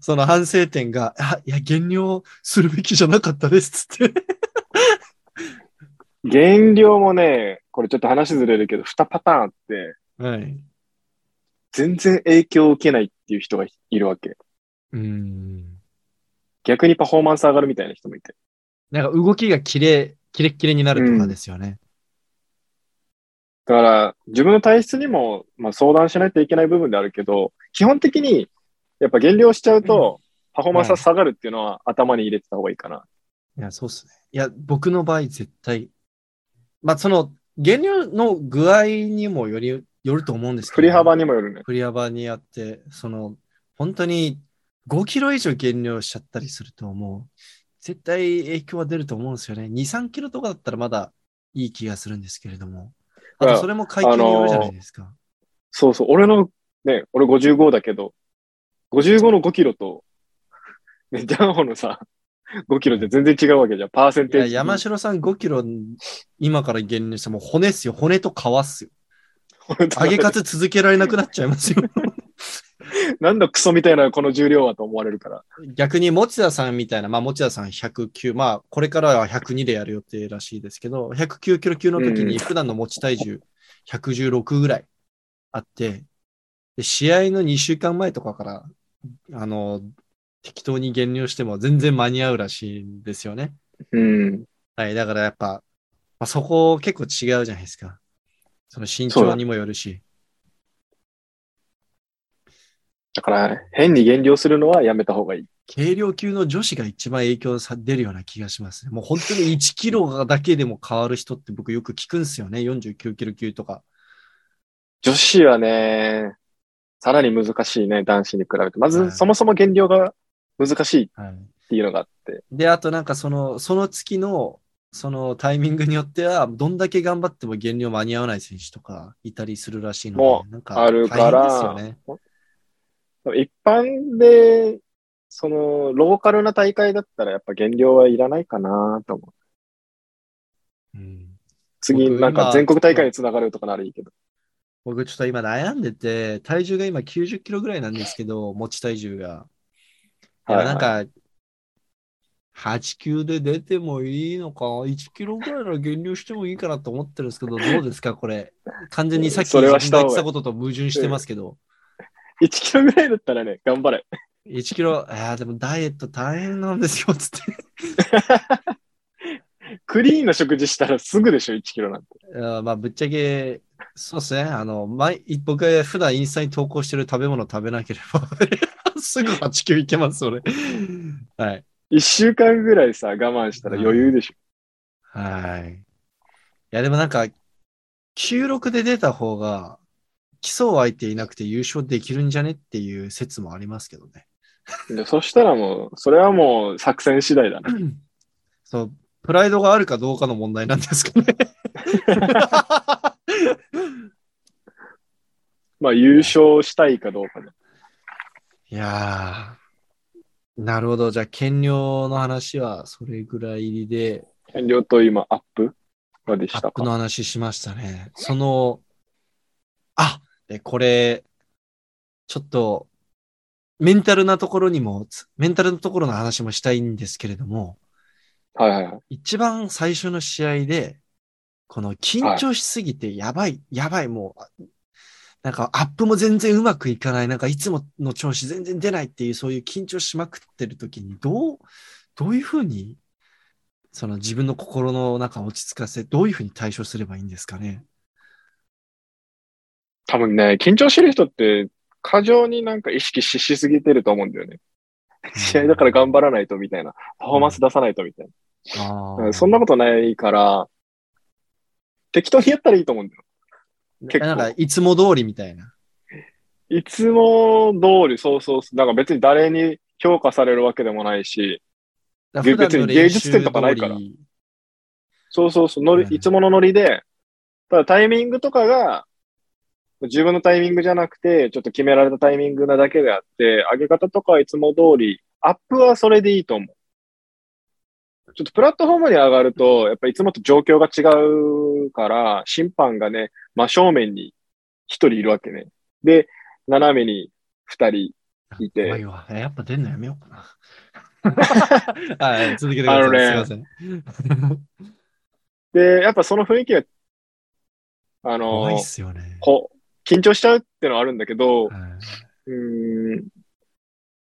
その反省点が、あ、いや、減量するべきじゃなかったです、つって。減量もね、これちょっと話ずれるけど、2パターンあって、はい。全然影響を受けないっていう人がいるわけ。うーん。逆にパフォーマンス上がるみたいな人もいて。なんか動きがキレ、キレッキレになるとかですよね。だから、自分の体質にも、まあ、相談しないといけない部分であるけど、基本的に、やっぱ減量しちゃうと、パフォーマンスが下がるっていうのは頭に入れてた方がいいかな。いや、そうっすね。いや、僕の場合絶対、まあ、その、減量の具合にもより、よると思うんですけど、振り幅にもよるね。振り幅にあって、その、本当に5キロ以上減量しちゃったりすると、もう、絶対影響は出ると思うんですよね。2、3キロとかだったらまだいい気がするんですけれども。あと、それも階級によるじゃないですか。そうそう。俺の、ね、俺55だけど、55の5キロと、ね、ジャンホのさ、5キロって全然違うわけじゃん。パーセンテージ。山城さん5キロ、今から減量してもう骨っすよ。骨と皮っすよ。上げ方続けられなくなっちゃいますよ。なんだクソみたいなこの重量はと思われるから。逆に持田さんみたいな、まあ持田さん109、まあこれからは102でやる予定らしいですけど、109キロ級の時うんに普段の持ち体重116ぐらいあって、で試合の2週間前とかから、あの、適当に減量しても全然間に合うらしいんですよね。うん。はい、だからやっぱ、まあ、そこ結構違うじゃないですか。その身長にもよるし。だから、変に減量するのはやめた方がいい。軽量級の女子が一番影響さ出るような気がしますね。もう本当に1キロだけでも変わる人って僕よく聞くんですよね。49キロ級とか。女子はね、さらに難しいね、男子に比べて。まず、はいそもそも減量が難しいっはい、ていうのがあって。で、あとなんかその、その月の、そのタイミングによっては、どんだけ頑張っても減量間に合わない選手とかいたりするらしいのもで、なんかあるから大変ですよね。一般で、その、ローカルな大会だったらやっぱ減量はいらないかなと思う。うん次、僕なんか今全国大会につながるとかならいいけど。僕ちょっと今悩んでて、体重が今90キロぐらいなんですけど、持ち体重が。いや、はいはいなんか、8級で出てもいいのか、1キロぐらいなら減量してもいいかなと思ってるんですけど、どうですか、これ。完全にさっき言ってたことと矛盾してますけど、1キロぐらいだったらね、頑張れ。1キロ、ああ、でもダイエット大変なんですよ、つって。クリーンな食事したらすぐでしょ、1キロなんて。いやまあ、ぶっちゃけ、そうですね。あの、毎僕が普段インスタに投稿してる食べ物食べなければ、すぐ8級いけます、俺。はい。1週間ぐらいさ、我慢したら余裕でしょ。はい。いや、でもなんか、96で出た方が、競う相手いなくて優勝できるんじゃねっていう説もありますけどね。でそしたらもう、それはもう作戦次第だね。そう、プライドがあるかどうかの問題なんですかね。まあ、優勝したいかどうかで。いやー、なるほど。じゃあ、減量の話はそれぐらいで、減量と今、アップまでしたか。アップの話しましたね。その、あ、で、これ、ちょっと、メンタルなところにも、つメンタルのところの話もしたいんですけれども、はいはいはい。一番最初の試合で、この緊張しすぎてやばい、やばい、もう、なんかアップも全然うまくいかない、なんかいつもの調子全然出ないっていう、そういう緊張しまくってる時に、どう、どういうふうに、その自分の心の中を落ち着かせ、どういうふうに対処すればいいんですかね？多分ね、緊張してる人って、過剰になんか意識ししすぎてると思うんだよね。試合だから頑張らないとみたいな。パフォーマンス出さないとみたいな。うんそんなことないから、適当にやったらいいと思うんだよ。結構なんか、いつも通りみたいな。いつも通り、そうそうそう。なんか別に誰に評価されるわけでもないし、別に芸術点とかないからそうそうそう、ノリはいいつものノリで、ただタイミングとかが、自分のタイミングじゃなくて、ちょっと決められたタイミングなだけであって、上げ方とかはいつも通り、アップはそれでいいと思う。ちょっとプラットフォームに上がると、やっぱいつもと状況が違うから、審判がね、真正面に一人いるわけね。で、斜めに二人いて怖いわ。えやっぱ出んのやめようかな。はい、続けてください。あのねすいません。で、やっぱその雰囲気が、あの怖いっ、すよね。こう、緊張しちゃうっていうのはあるんだけど、はいうーん。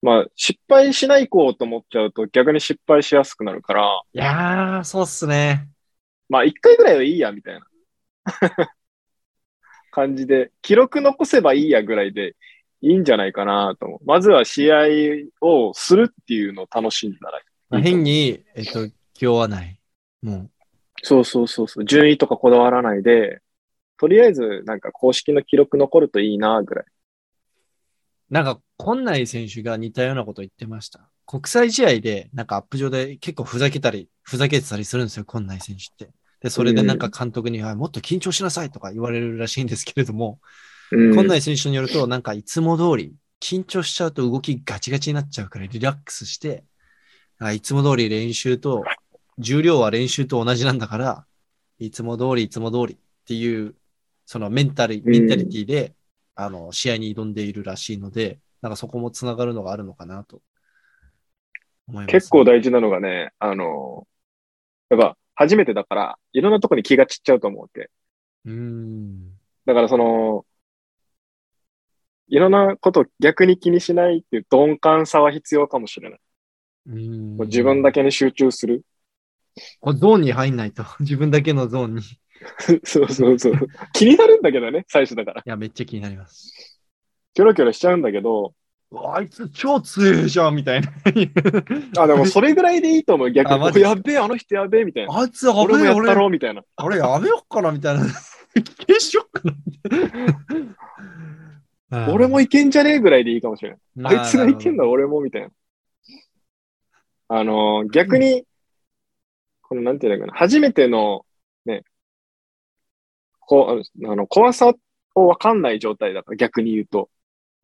まあ、失敗しないこうと思っちゃうと逆に失敗しやすくなるから、いやー、そうっすね。まあ、一回ぐらいはいいや、みたいな 感じで、記録残せばいいやぐらいでいいんじゃないかなと思う。まずは試合をするっていうのを楽しんだらいいまあ変に、えっと、気負わない。もそうそうそうそう。順位とかこだわらないで、とりあえずなんか公式の記録残るといいな、ぐらい。う、なんか、今内選手が似たようなこと言ってました。国際試合で、なんかアップ上で結構ふざけたり、ふざけてたりするんですよ、今内選手って。で、それでなんか監督に、あもっと緊張しなさいとか言われるらしいんですけれども、うん。今内選手によると、なんかいつも通り、緊張しちゃうと動きガチガチになっちゃうからリラックスして、あいつも通り練習と、重量は練習と同じなんだから、いつも通りいつも通りっていう、そのメンタル、メンタリティで、あの、試合に挑んでいるらしいので、なんかそこもつながるのがあるのかなと思います。結構大事なのがね、あの、やっぱ初めてだから、いろんなとこに気が散っちゃうと思うわけ。うーん。だからその、いろんなことを逆に気にしないっていう鈍感さは必要かもしれない。うーん自分だけに集中する。これゾーンに入んないと。自分だけのゾーンに。い そうそうそう。気になるんだけどね、最初だから。や、めっちゃ気になります。キョロキョロしちゃうんだけど、あいつ超強いじゃんみたいな。あ、でもそれぐらいでいいと思う。逆に。やべえ、あの人やべえ、みたいな。あいつやべえよ、俺もやったろ、俺、みたいな。あれやめよっかなみたいな。消しよっかな。俺もいけんじゃねえぐらいでいいかもしれない。あいつがいけんだ。だ、俺も、みたいな。あのー、逆に、この、なんていうんだかな、初めての、ね、こう、あの、怖さをわかんない状態だから、逆に言うと、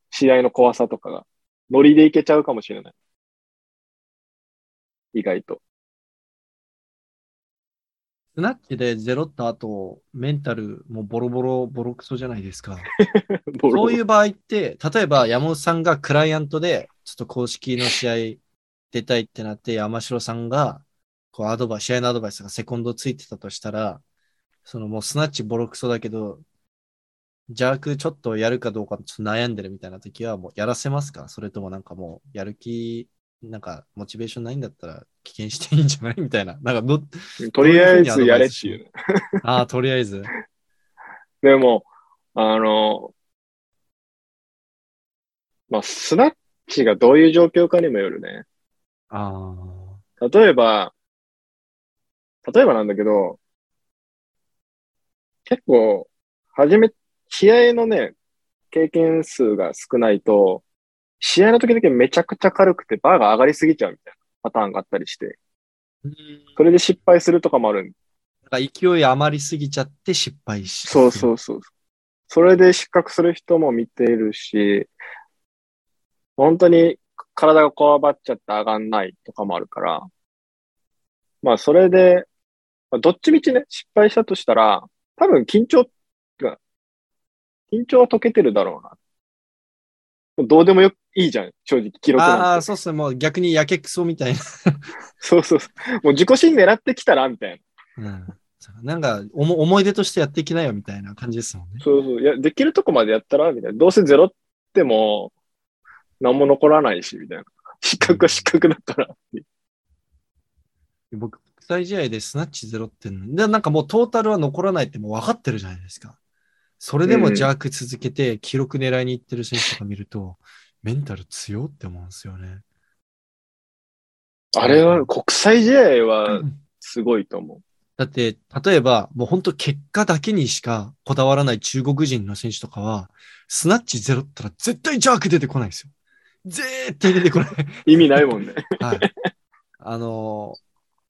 試合の怖さとかが、ノリでいけちゃうかもしれない。意外と。スナッチでゼロった後、メンタルもボロボロ、ボロクソじゃないですか。そういう場合って、例えば山本さんがクライアントで、ちょっと公式の試合出たいってなって、山城さんが、こうアドバイス、試合のアドバイスがセコンドついてたとしたら、そのもうスナッチボロクソだけど、邪悪ちょっとやるかどうかちょっと悩んでるみたいな時はもうやらせますかそれともなんかもうやる気、なんかモチベーションないんだったら危険していいんじゃない？みたいな。なんかど、とりあえずやれっていう。ああ、とりあえず。でも、あの、まあ、スナッチがどういう状況かにもよるね。あ例えば、例えばなんだけど、結構、はじめ、試合のね、経験数が少ないと、試合の時だけめちゃくちゃ軽くてバーが上がりすぎちゃうみたいなパターンがあったりして、あ。それで失敗するとかもあるんなんか勢い余りすぎちゃって失敗し。そうそううそう。それで失格する人も見てるし、本当に体がこわばっちゃって上がんないとかもあるから、まあそれで、まあどっちみちね、失敗したとしたら、多分緊張が、緊張は解けてるだろうな。どうでもよいいじゃん、正直、記録ああ。そうっすね。もう逆にやけくそみたいな。そうそうそう。もう自己新狙ってきたらみたいな。うん、なんかおも思い出としてやっていきなよみたいな感じですもんね。そうそう。いや、できるとこまでやったらみたいな。どうせゼロっても、何も残らないし、みたいな。失格は失格だから。僕、国際試合でスナッチゼロってで、なんかもうトータルは残らないってもう分かってるじゃないですか。それでも邪悪続けて記録狙いに行ってる選手とか見ると、メンタル強って思うんですよね。あれは、国際試合はすごいと思だって、例えば、もう本当結果だけにしかこだわらない中国人の選手とかは、スナッチゼロったら絶対ジャーク出てこないんですよ。絶対出てこない。う。意味ないもんね。はい。あの、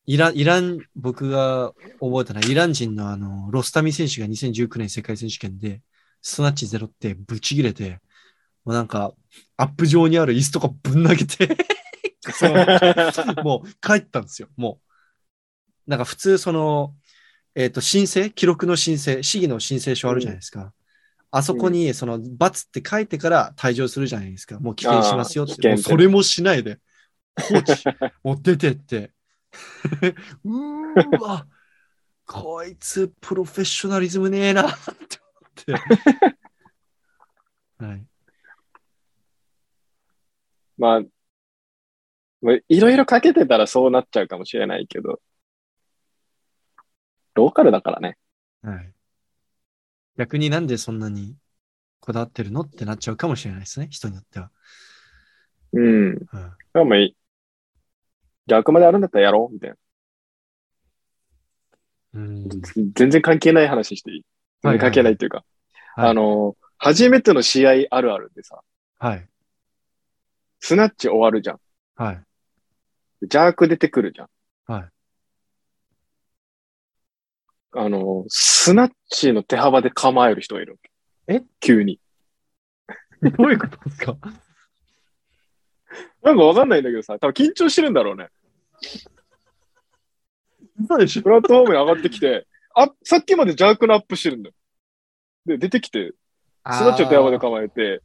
イラン、イラン、僕が覚えたのは、イラン人のあの、ロスタミ選手が2019年世界選手権で、スナッチゼロってぶち切れて、もうなんか、アップ上にある椅子とかぶん投げて もう帰ったんですよ、もう。なんか普通その、えっ、と、申請、記録の申請、市議の申請書あるじゃないですか。あそこに、その、罰って書いてから退場するじゃないですか。もう危険しますよって。もうそれもしないで、放置、もう出てって。うーわ、こいつ、プロフェッショナリズムねえな、って思って。はい。まあ、まあいろいろかけてたらそうなっちゃうかもしれないけど、ローカルだからね。はい。逆になんでそんなにこだわってるのってなっちゃうかもしれないですね、人によっては。うん。うん、でも。じゃあ、あくまであるんだったらやろうみたいな。うん全然関係ない話していい？全然関係ないっていうか。はいあの、初めての試合あるあるでさ、はい。スナッチ終わるじゃん。はい。ジャーク出てくるじゃん。はい。あの、スナッチの手幅で構える人がいる。え？急に。どういうことですか？なんかわかんないんだけどさ、多分緊張してるんだろうね。そうでしょプラットフォームに上がってきて、あ、さっきまでジャークのアップしてるんだよ。で、出てきて、スナッチの手幅で構えて、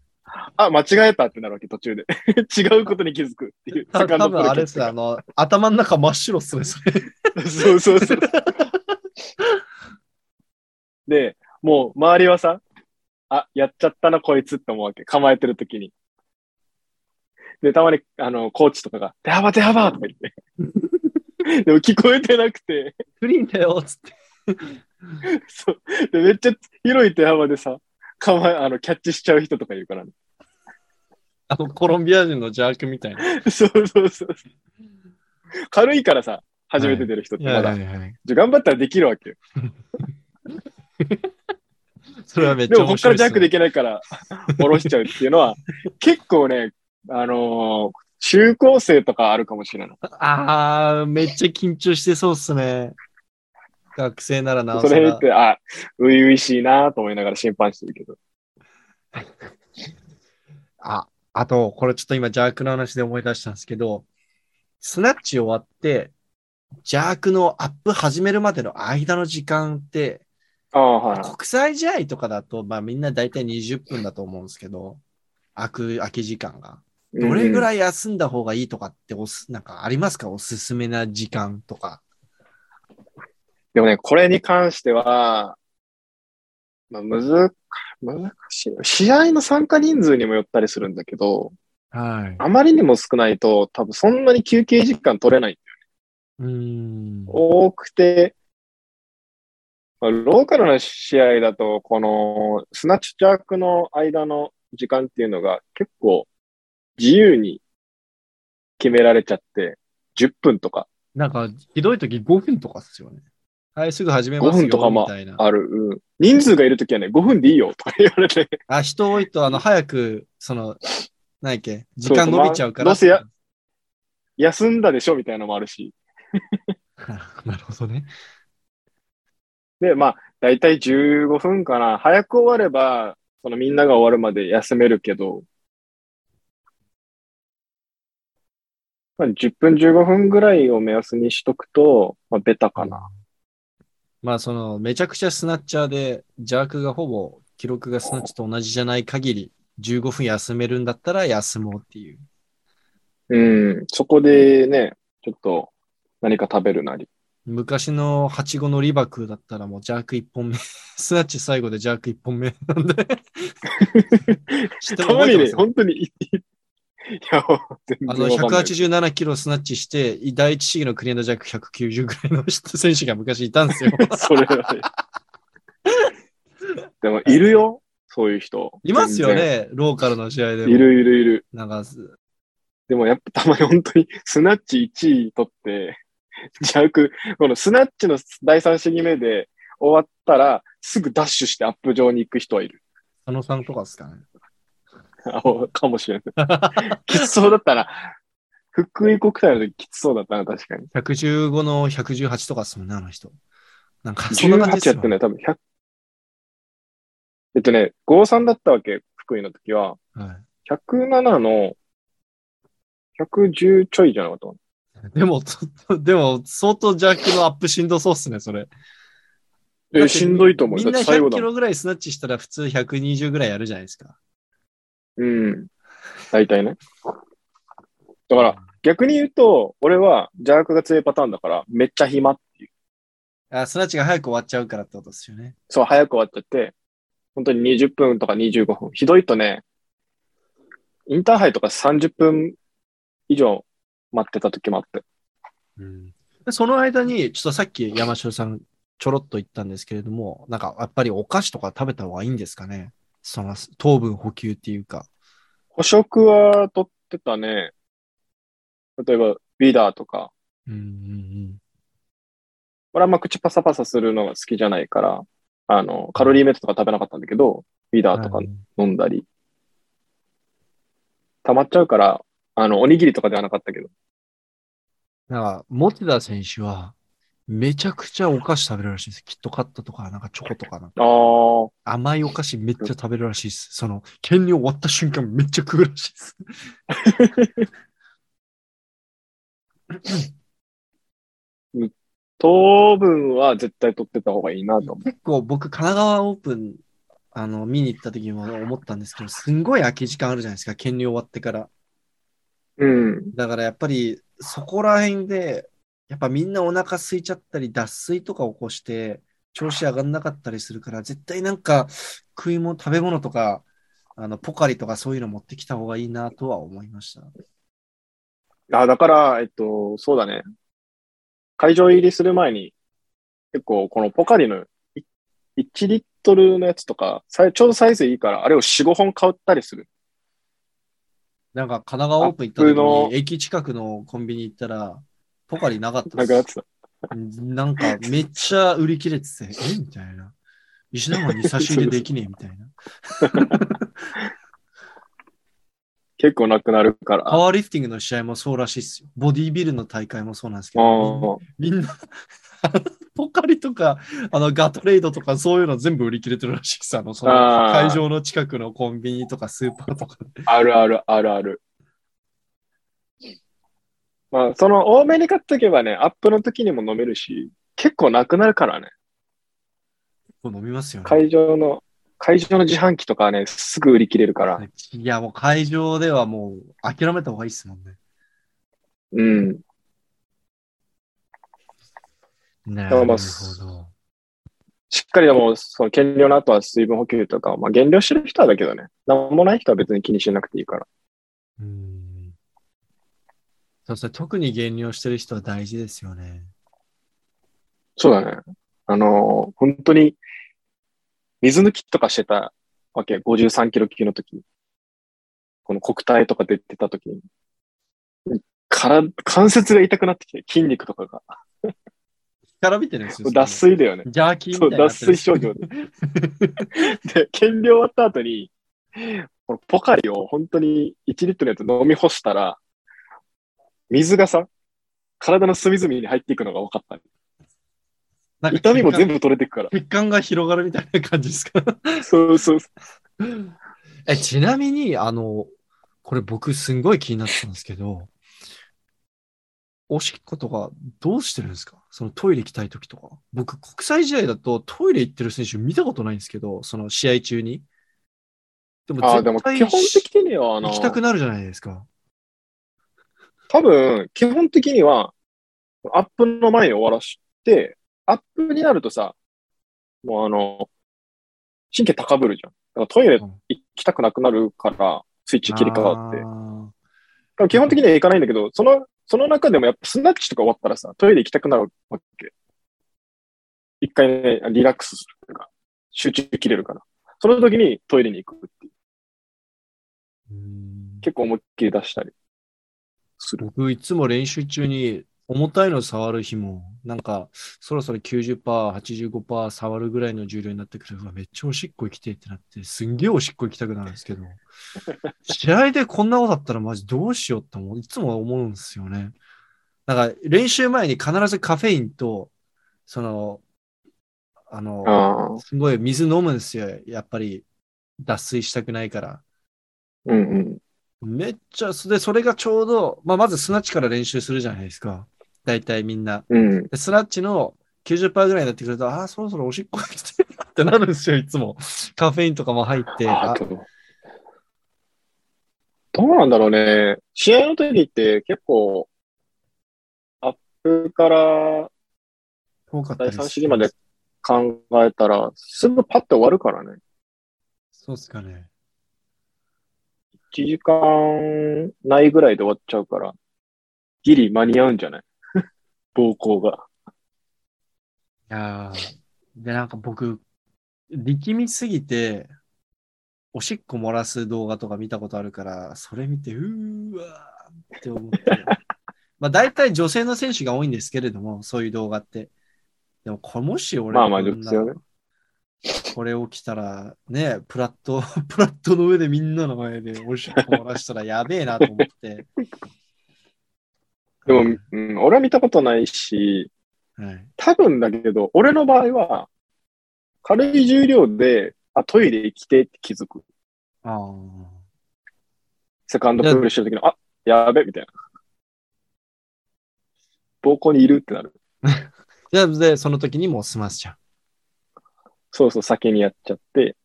あ、間違えたってなるわけ、途中で。違うことに気づくっていう。た多分あれですよ。よ、あの、頭の中真っ白っすね、それ。そうそうそう。で、もう周りはさ、あ、やっちゃったな、こいつって思うわけ。構えてる時に。で、たまに、あの、コーチとかが、手幅手幅とか言って。でも聞こえてなくて、クリーンだよ、つって。そう。で、めっちゃ広い手幅でさ、構え、あの、キャッチしちゃう人とかいるからね。あの、コロンビア人の邪悪みたいな。そうそうそう。軽いからさ、初めて出る人ってまだ。はいはいはい。じゃあ頑張ったらできるわけよ。それはめっちでもこっからゃ面白いっすね、弱できないから、下ろしちゃうっていうのは、結構ね、あのー中高生とかあるかもしれない。ああ、めっちゃ緊張してそうっすね。学生ならなおさらそれ言っ。て、あ、初々しいなと思いながら審判してるけど。あ、あと、これちょっと今、ジャークの話で思い出したんですけど、スナッチ終わって、ジャークのアップ始めるまでの間の時間って、ああ、はい。国際試合とかだと、まあみんな大体20分だと思うんですけど、空く、空き時間が。どれぐいらい休んだ方がいいとかっておす、なんかありますか？おすすめな時間とか。でもね、これに関しては、まあ、むず、難しい。試合の参加人数にもよったりするんだけど、はい。あまりにも少ないと、多分そんなに休憩時間取れない。うーん。多くて、まあ、ローカルな試合だと、このスナッチジャークの間の時間っていうのが結構自由に決められちゃって、10分とかなんか、ひどい時5分とかっすよね。はい、すぐ始め5ますよ。分とかも。ある。うん人数がいるときはね、5分でいいよとか言われて、あ、人多いと、あの、早く、その、何やっけ、時間伸びちゃうから。そうそうまあどう休んだでしょみたいなのもあるし。なるほどね。で、まあ、だいたい15分かな。早く終われば、そのみんなが終わるまで休めるけど、まあ、10分15分ぐらいを目安にしとくと、まあ、ベタかな。まあ、その、めちゃくちゃスナッチャーで、ジャークがほぼ、記録がスナッチと同じじゃない限り、15分休めるんだったら休もうっていう。うん、そこでね、ちょっと何か食べるなり。昔の8号のリバクだったらもうジャーク1本目、スナッチ最後でジャーク1本目なんで。たまにね、本当にあの、然わかんない。187キロスナッチして、第一試技のクリアンドジャック190ぐらいの選手が昔いたんですよ。それはね。でも、いるよ。そういう人。いますよ全ね、ローカルの試合でも。然。いるいるいる。なんか、でもやっぱたまに本当にスナッチ1位取って、ジャーク、このスナッチの第3試技目で終わったら、すぐダッシュしてアップ上に行く人はいる。佐野さんとかですかね。あかもしれない。きつそうだったな。福井国体の時きつそうだったな、確かに。115の118とかっすもんね、あの人。なんか、そんな感じ18ですよやってね、多分100。えっとね、53だったわけ、福井の時は。はい。107の110ちょいじゃなかったでも、でも、相当ジャックのアップしんどそうっすね、それ。え、しんどいと思う。みんな100だって最後だもん。キロぐらいスナッチしたら普通120ぐらいやるじゃないですか。うん。大体ね。だから、逆に言うと、俺は邪悪が強いパターンだから、めっちゃ暇っていう。あ、スナッチが早く終わっちゃうからってことですよね。そう、早く終わっちゃって、本当に20分とか25分。ひどいとね、インターハイとか30分以上待ってた時もあって。うん、でその間に、ちょっとさっき山城さんちょろっと言ったんですけれども、なんかやっぱりお菓子とか食べた方がいいんですかね？その糖分補給っていうか。捕食は取ってたね。例えば、ビダーとか。うんうん俺あんま口パサパサするのが好きじゃないから、あの、カロリーメイトとか食べなかったんだけど、ビうん。ダーとかはい飲んだり。溜まっちゃうから、あの、おにぎりとかではなかったけど。なんか、持田選手は、めちゃくちゃお菓子食べるらしいです。キットカットとか、なんかチョコとかなんかああ、甘いお菓子めっちゃ食べるらしいです。その、兼任終わった瞬間めっちゃ食うらしいです。糖分は絶対取ってた方がいいなと思結構僕、神奈川オープン、あの、見に行った時も思ったんですけど、すんごい空き時間あるじゃないですか、兼任終わってから。う。うん。だからやっぱり、そこら辺で、やっぱみんなお腹空いちゃったり、脱水とか起こして、調子上がんなかったりするから、絶対なんか、食い物、食べ物とか、あの、ポカリとかそういうの持ってきた方がいいなとは思いました。あ、だから、えっと、そうだね。会場入りする前に、結構このポカリのい1リットルのやつとか、ちょうどサイズいいから、あれを4、5本買ったりする。なんか神奈川オープン行った時に、駅近くのコンビニ行ったら、ポカリなかった。なくなってた。なんかめっちゃ売り切れてて、え？みたいな。石生に差し入れできねえみたいな。結構なくなるから。パワーリフティングの試合もそうらしいっすよ。ボディービルの大会もそうなんですけど、あみんな、ポカリとか、あの、ガトレイドとかそういうの全部売り切れてるらしいっす。あの、その会場の近くのコンビニとかスーパーとかで。あるあるあるある。まあ、その多めに買っとけばね、アップの時にも飲めるし、結構なくなるからね。こう飲みますよね。会場の、会場の自販機とかはね、すぐ売り切れるから。いや、もう会場ではもう諦めた方がいいっすもんね。うん。ならまあど。しっかりでも、その減量の後は水分補給とか、まあ減量してる人はだけどね、なんもない人は別に気にしなくていいから。うん。そうですね。特に減量してる人は大事ですよね。そうだね。あのー本当に、水抜きとかしてたわけ、53キロ級の時。この国体とか出てた時に。から、関節が痛くなってきて、筋肉とかが。干からびてるんですよ。脱水だよね。ジャーキーそう、脱水症状で。で、減量終わった後に、このポカリを本当に1リットルのやつ飲み干したら、水がさ、体の隅々に入っていくのが分かった。なんか痛みも全部。部取れていくから。血管が広がるみたいな感じですか？そうそうそえ、ちなみに、あの、これ僕すんごい気になってたんですけど、おしっことかどうしてるんですか？そのトイレ行きたい時とか。僕、国際試合だとトイレ行ってる選手見たことないんですけど、その試合中に。でも絶対基本的には、行、きたくなるじゃないですか。多分、基本的には、アップの前に終わらして、アップになるとさ、もうあの、神経高ぶるじゃん。だからトイレうん行きたくなくなるから、スイッチ切り替わって。だあから基本的には行かないんだけど、その、その中でもやっぱスナッチとか終わったらさ、トイレ行きたくなるわけ。一回ね、リラックスするというか、集中切れるから。その時にトイレに行くっていう。結構思いっきり出したりする。僕、いつも練習中に重たいの触る日も、なんか、そろそろ90%、85%触るぐらいの重量になってくると、うわめっちゃおしっこ行きてえってなって、すんげえおしっこ行きたくなるんですけど、試合でこんなことだったらマジどうしようって思ういつも思うんですよね。なんか、練習前に必ずカフェインと、その、あの、すごい水飲むんですよ。やっぱり、脱水したくないから。うんうん。めっちゃ、で、それがちょうど、まあ、まずスナッチから練習するじゃないですか。大体みんな。うん。でスナッチの90%ぐらいになってくると、ああ、そろそろおしっこが来てるなってなるんですよ、いつも。カフェインとかも入って。あどうなんだろうね。試合の時って結構、アップから第3遠かったりす試技まで考えたら、すぐパッと終わるからね。そうっすかね。1時間ないぐらいで終わっちゃうから、ギリ間に合うんじゃない？暴行が。いやーで、なんか僕、力みすぎて、おしっこ漏らす動画とか見たことあるから、それ見て、うーわーって思って。まあ大体女性の選手が多いんですけれども、そういう動画って。でも、これもし俺まあまあ女性はねこれ起きたら、ね、プラット、プラットの上でみんなの前でおしっこ漏らしたらやべえなと思って。でも、はいうん、俺は見たことないし、はい、多分だけど、俺の場合は、軽い重量で、あ、トイレ行きてって気づく。ああ。セカンドプールしてる時の、あ、やべ、みたいな。膀胱にいるってなる。じゃあ、で、その時にもう済ますじゃん。そうそう、先にやっちゃって、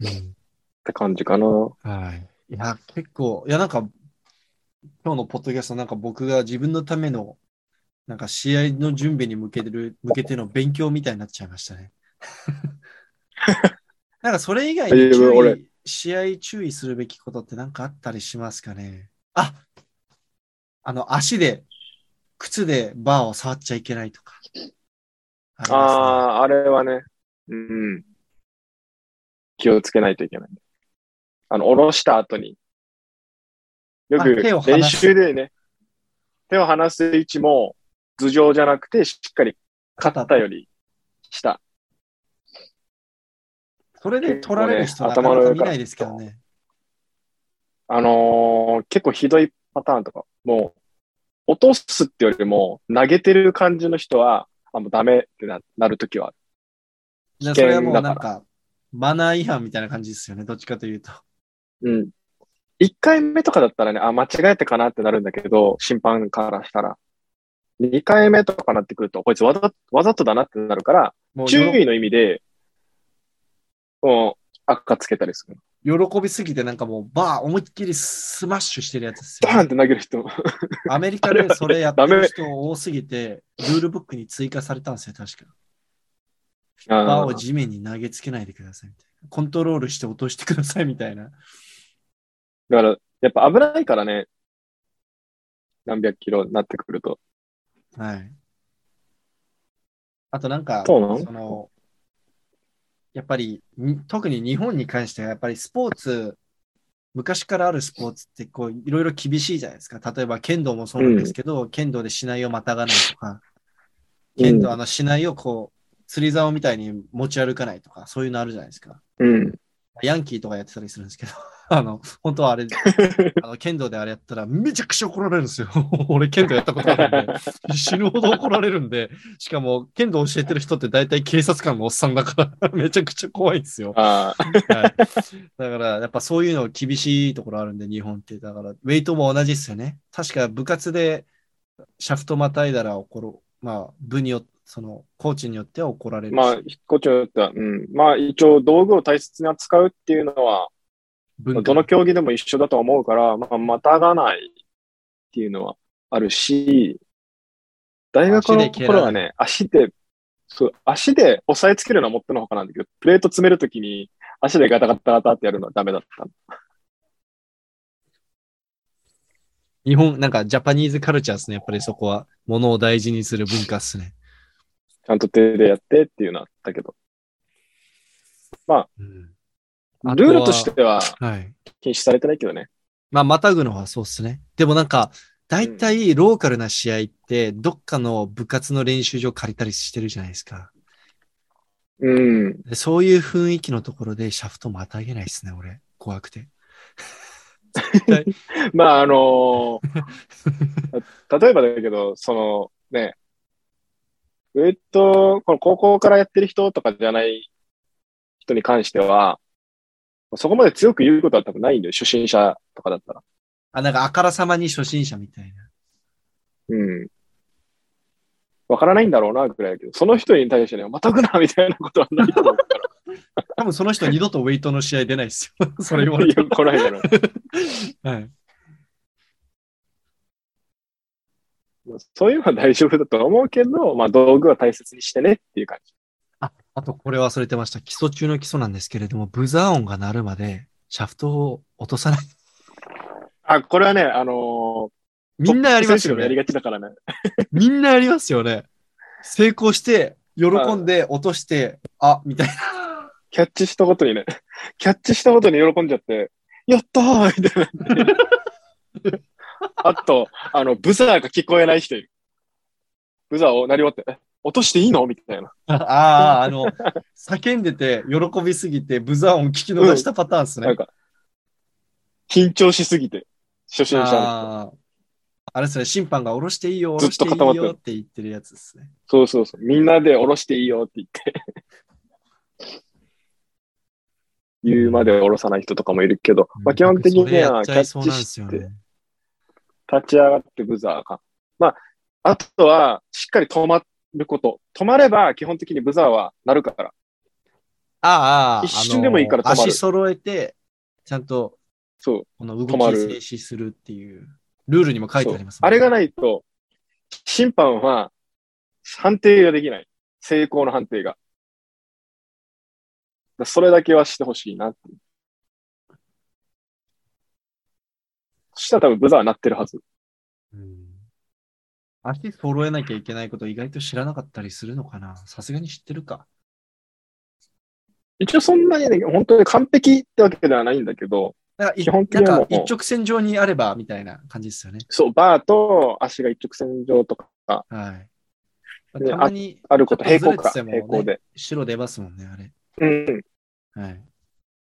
うんって感じかな。はい。いや、結構、いや、なんか、今日のポッドキャスト、なんか僕が自分のための、なんか試合の準備に向けてる、向けての勉強みたいになっちゃいましたね。なんかそれ以外に注意、試合注意するべきことってなんかあったりしますかね？ああの、足で、靴でバーを触っちゃいけないとか。ああ、あれはね、うん。気をつけないといけない。あの、下ろした後に、よく練習でね、手を離す位置も頭上じゃなくて、しっかり肩より下。それで取られる人な結構ね頭の見ないですけどね。あのー結構ひどいパターンとか、もう、落とすってよりも、投げてる感じの人は、あ、もうダメってななるときは。じゃあそれはもうなんか、マナー違反みたいな感じですよね。どっちかというと。うん。一回目とかだったらね、あ、間違えてかなってなるんだけど、審判からしたら。二回目とかなってくると、こいつわざわざとだなってなるから、もう注意の意味で、もう、赤つけたりする。よ喜びすぎてなんかもうバー思いっきりスマッシュしてるやつですよね、バーンって投げる人も。アメリカでそれやってる人多すぎて、ルールブックに追加されたんですよ、確か。バーを地面に投げつけないでくださいみたいな。コントロールして落としてくださいみたいな。だから、やっぱ危ないからね。何百キロになってくると。はい。あとなんか、そうなの？やっぱりに、特に日本に関しては、やっぱりスポーツ、昔からあるスポーツってこういろいろ厳しいじゃないですか。例えば剣道もそうなんですけど、剣道で竹刀をまたがないとか、剣道、うんあの竹刀をこう、釣り竿みたいに持ち歩かないとか、そういうのあるじゃないですか。うん。ヤンキーとかやってたりするんですけど、あの、本当はあれ、あの剣道であれやったらめちゃくちゃ怒られるんですよ。俺剣道やったことあるんで、死ぬほど怒られるんで、しかも剣道教えてる人って大体警察官のおっさんだから、めちゃくちゃ怖いんですよ。はい、だから、やっぱそういうの厳しいところあるんで、日本って。だから、ウェイトも同じですよね。確か部活でシャフトまたいだら怒る。まあ、部によって、その、コーチによっては怒られるし。まあ、こっちによっては、うん。まあ、一応道具を大切に扱うっていうのは、どの競技でも一緒だと思うから、まあ、またがないっていうのはあるし、大学の頃はね、足で、そう、足で押さえつけるのはもっとのほかなんだけど、プレート詰めるときに足でガタガタガタってやるのはダメだった。日本、なんかジャパニーズカルチャーですね。やっぱりそこは、ものを大事にする文化っすね。ちゃんと手でやってっていうのはあったけど、うんルールとしてははい。禁止されてないけどね。まあ、またぐのはそうっすね。でもなんか、大体ローカルな試合って、どっかの部活の練習場借りたりしてるじゃないですか。うん。でそういう雰囲気のところでシャフトまたげないですね、俺。怖くて。まあ、あのー例えばだけど、そのね、ウェイト、この高校からやってる人とかじゃない人に関しては、そこまで強く言うことは多分ないんだよ。初心者とかだったら。あ、なんかあからさまに初心者みたいな。うん。わからないんだろうな、ぐらいだけど、その人に対してね、またぐな、みたいなことはないと思うから。多分その人二度とウェイトの試合出ないですよ。それ言われても。いやこないだろう。はい。そういうのは大丈夫だと思うけど、まあ道具は大切にしてねっていう感じ。あ、あとこれ忘れてました。基礎中の基礎なんですけれども、ブザー音が鳴るまで、シャフトを落とさない。あ、これはね、あのーみんなやりますよね。やりがちだからね。みんなやりますよね。成功して、喜んで、落として、あ、みたいな。キャッチしたことにね、キャッチしたことに喜んじゃって、やったーみたいな。あと、あの、ブザーが聞こえない人いる。ブザーを鳴り終わって、え、落としていいの？みたいな。ああ、あの、叫んでて、喜びすぎて、ブザー音聞き逃したパターンですね。なんか、緊張しすぎて、初心者の人。あれですね、審判が下ろしていいよ、下ずっろしていいと固まってるよって言ってるやつですね。そうそうそう。みんなで下ろしていいよって言って。言うまで下ろさない人とかもいるけど、まあ基本的にはキャッチして、ね。立ち上がってブザーが。まあ、あとは、しっかり止まること。止まれば、基本的にブザーは鳴るから。ああ、一瞬でもいいから止まる足揃えて、ちゃんとそう。この動き静止するっていう、ルールにも書いてありますそうあれがい。ないと、審判は判定ができない。成功の判定が。だそれだけはしてほしいなっていう。そしたら多分ブザー鳴ってるはず。うん足揃えなきゃいけないこと意外と知らなかったりするのかな？さすがに知ってるか。一応そんなにね、本当に完璧ってわけではないんだけど、なんかい基本的には一直線上にあればみたいな感じですよね。そう、バーと足が一直線上とかはい。でたまにあること、平行か、ね平行で。白出ますもんね、あれ。うん。はい。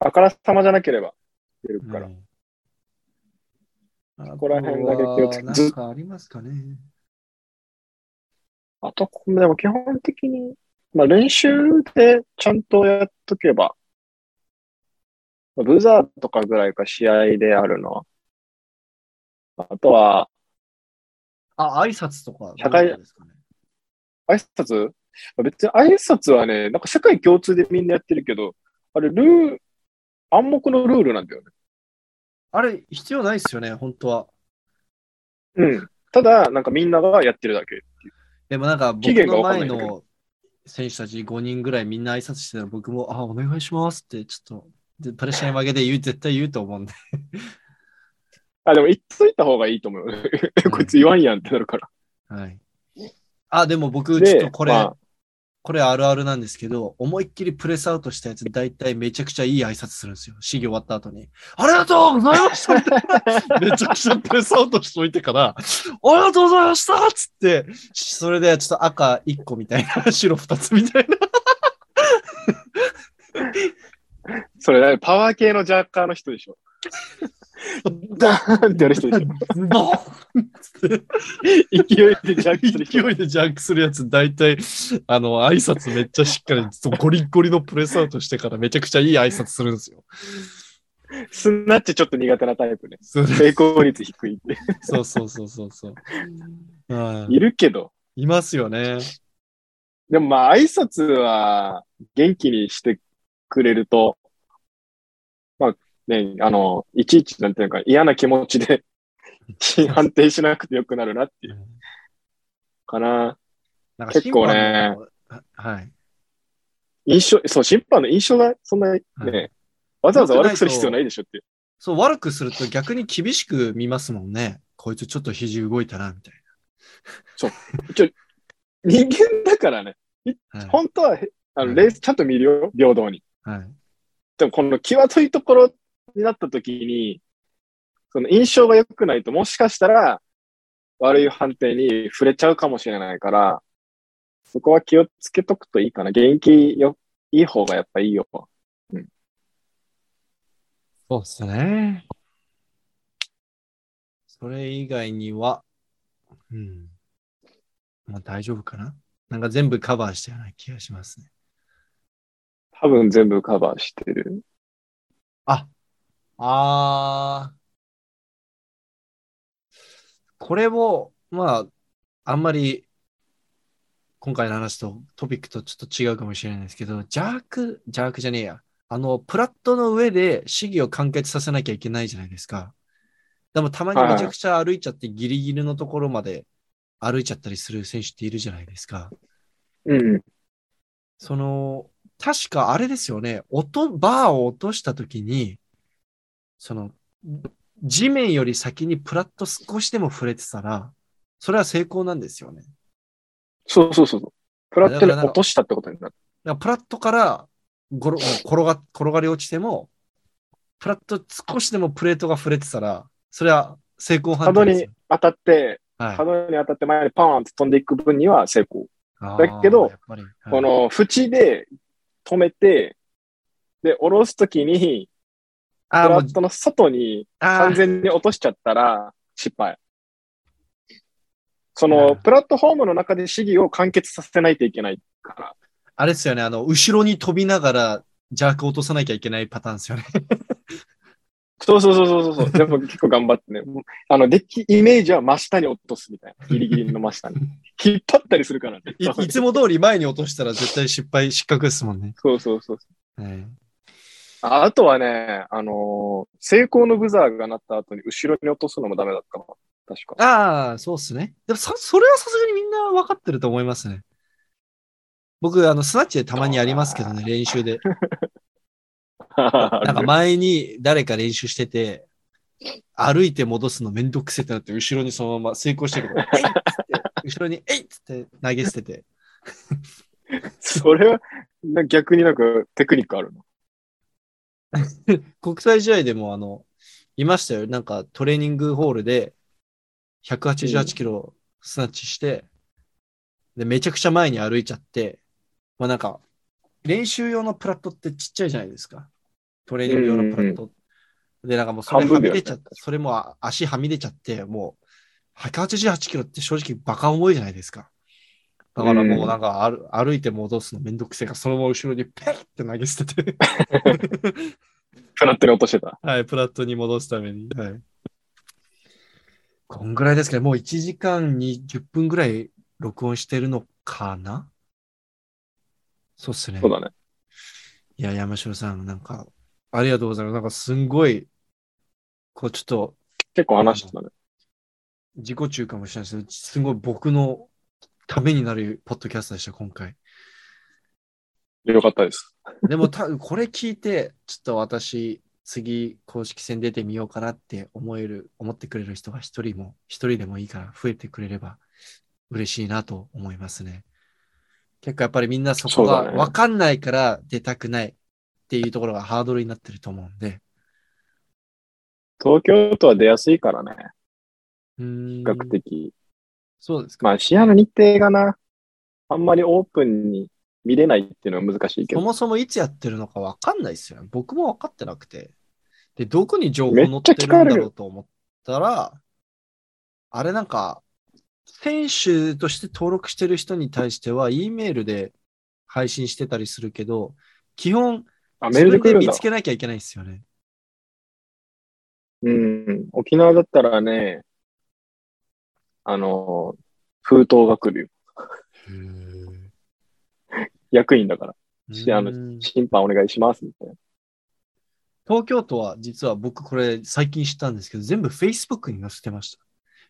あからさまじゃなければ出るから。はいこら辺だけ気をつけあとはなんかありますかね。あと、でも基本的に、まあ練習でちゃんとやっとけば、まあブザーとかぐらいか試合であるのは。あとは、あ、挨拶とか。かね。挨拶？別に挨拶はね、なんか世界共通でみんなやってるけど、あれ、ルール、暗黙のルールなんだよね。あれ、必要ないですよね、本当は。うん。ただ、なんかみんながやってるだけ。でもなんか僕の前の選手たち5人ぐらいみんな挨拶してたら僕も、あ、お願いしますってちょっとでプレッシャーに負けて言う、絶対言うと思うんで。あ、でも言っといた方がいいと思う こいつ言わんやんってなるから。はい。あ、でも僕、でちょっとこれ、まあこれあるあるなんですけど、思いっきりプレスアウトしたやつ、大体めちゃくちゃいい挨拶するんですよ。試技終わった後に。ありがとうございましたみたいなめちゃくちゃプレスアウトしといてから、ありがとうございましたつって、それでちょっと赤1個みたいな、白2つみたいな。それ、ね、パワー系のジャッカーの人でしょ。ダーンってやる人でしょ。ズボン勢いでジャックする人。勢いでジャンクするやつ、大体、あの、挨拶めっちゃしっかり、ゴリッゴリのプレスアウトしてからめちゃくちゃいい挨拶するんですよ。スナッチちょっと苦手なタイプね。成功率低いって。そうそうそうそうそう。はいいるけど。いますよね。でもまあ挨拶は元気にしてくれると、まあね、あの、いちいちなんていうか嫌な気持ちで 判定しなくてよくなるなっていうかな。なんか結構ね。はい。印象、そう、審判の印象がそんなにね、はいわざわざ悪くする必要ないでしょっていう。そう、悪くすると逆に厳しく見ますもんね。こいつちょっと肘動いたな、みたい人間だからね、な。はい。本当はへあのはいレースちゃんと見るよ、平等に。はい、でもこの際どいところになった時に、その印象が良くないと、もしかしたら悪い判定に触れちゃうかもしれないから、そこは気をつけとくといいかな。元気よ、いい方がやっぱいいよ。そうですね。それ以外には、うん。まあ大丈夫かななんか全部カバーしたような気がしますね。多分全部カバーしてる。あ、あーこれも、まあ、あんまり、今回の話とトピックとちょっと違うかもしれないですけど、ジャーク、ジャークじゃねえや。あの、プラットの上で試技を完結させなきゃいけないじゃないですか。でもたまにめちゃくちゃ歩いちゃってギリギリのところまで歩いちゃったりする選手っているじゃないですか。うん。その、確かあれですよね、音、バーを落としたときに、その、地面より先にプラット少しでも触れてたら、それは成功なんですよね。そうそうそうそう。プラットに落としたってことになる。だからプラットからごろ転が、転がり落ちても、プラット少しでもプレートが触れてたら、それは成功判角定ですよ。に当たって、はい角に当たって前にパーンって飛んでいく分には成功。あだけどはいこの縁で止めて、で、下ろすときに、プあーもうラットの外に完全に落としちゃったら失敗。そうんの、プラットフォームの中で試技を完結させないといけないから。あれですよね、あの、後ろに飛びながら、ジャーク落とさなきゃいけないパターンですよね。そうそうそうそうそう。でも結構頑張ってね。あの、デッキ、イメージは真下に落とすみたいな。ギリギリの真下に。引っ張ったりするからね。いいつも通り前に落としたら絶対失敗、失格ですもんね。そうそうそう。はい、ああとはね、あのー成功のブザーが鳴った後に後ろに落とすのもダメだったかも。確か。ああ、そうっすね。でもそ、それはさすがにみんな分かってると思いますね。僕、あの、スナッチでたまにやりますけどね、練習で。なんか前に誰か練習してて、歩いて戻すのめんどくせえってなって、後ろにそのまま成功してるから、えいっつって、後ろに、えいっつって投げ捨てて。それは、な逆になんかテクニックあるの？国際試合でも、あの、いましたよ。なんかトレーニングホールで188キロスナッチして、で、めちゃくちゃ前に歩いちゃって、まあなんか、練習用のプラットってちっちゃいじゃないですか。トレーニング用のプラット。で、なんかもうそれはみ出ちゃって、それもあ足はみ出ちゃって、もう、188キロって正直バカ重いじゃないですか。だからもうなんか歩歩いて戻すのめんどくせえから、そのまま後ろにペッって投げ捨てて、フラットに落としてた。はい、プラットに戻すために。はい。こんぐらいですけど、もう1時間に10分ぐらい録音してるのかな？そうっすね。そうだね。いや、山城さん、なんか、ありがとうございます。なんかすんごい、こうちょっと結構話してたね。自己中かもしれないですけど、すごい僕のためになるポッドキャストでした、今回。よかったです。でもた、これ聞いて、ちょっと私、次、公式戦出てみようかなって思える、思ってくれる人が一人も、一人でもいいから増えてくれれば嬉しいなと思いますね。結構やっぱりみんなそこがわかんないから出たくないっていうところがハードルになってると思うんで。東京都は出やすいからね。うーん比較的。そうですか。まあ、試合の日程がな、あんまりオープンに見れないっていうのは難しいけど。そもそもいつやってるのかわかんないですよね。僕も分かってなくて。で、どこに情報載ってるんだろうと思ったら、あれなんか、選手として登録してる人に対しては、E メールで配信してたりするけど、基本、あ、メールで来るんだ見つ。けなきゃいけないですよね。うん。沖縄だったらね、あの、封筒が来るよ。役員だから。しあのうん審判お願いします、みたいな。東京都は実は僕これ最近知ったんですけど、全部 Facebook に載せてました。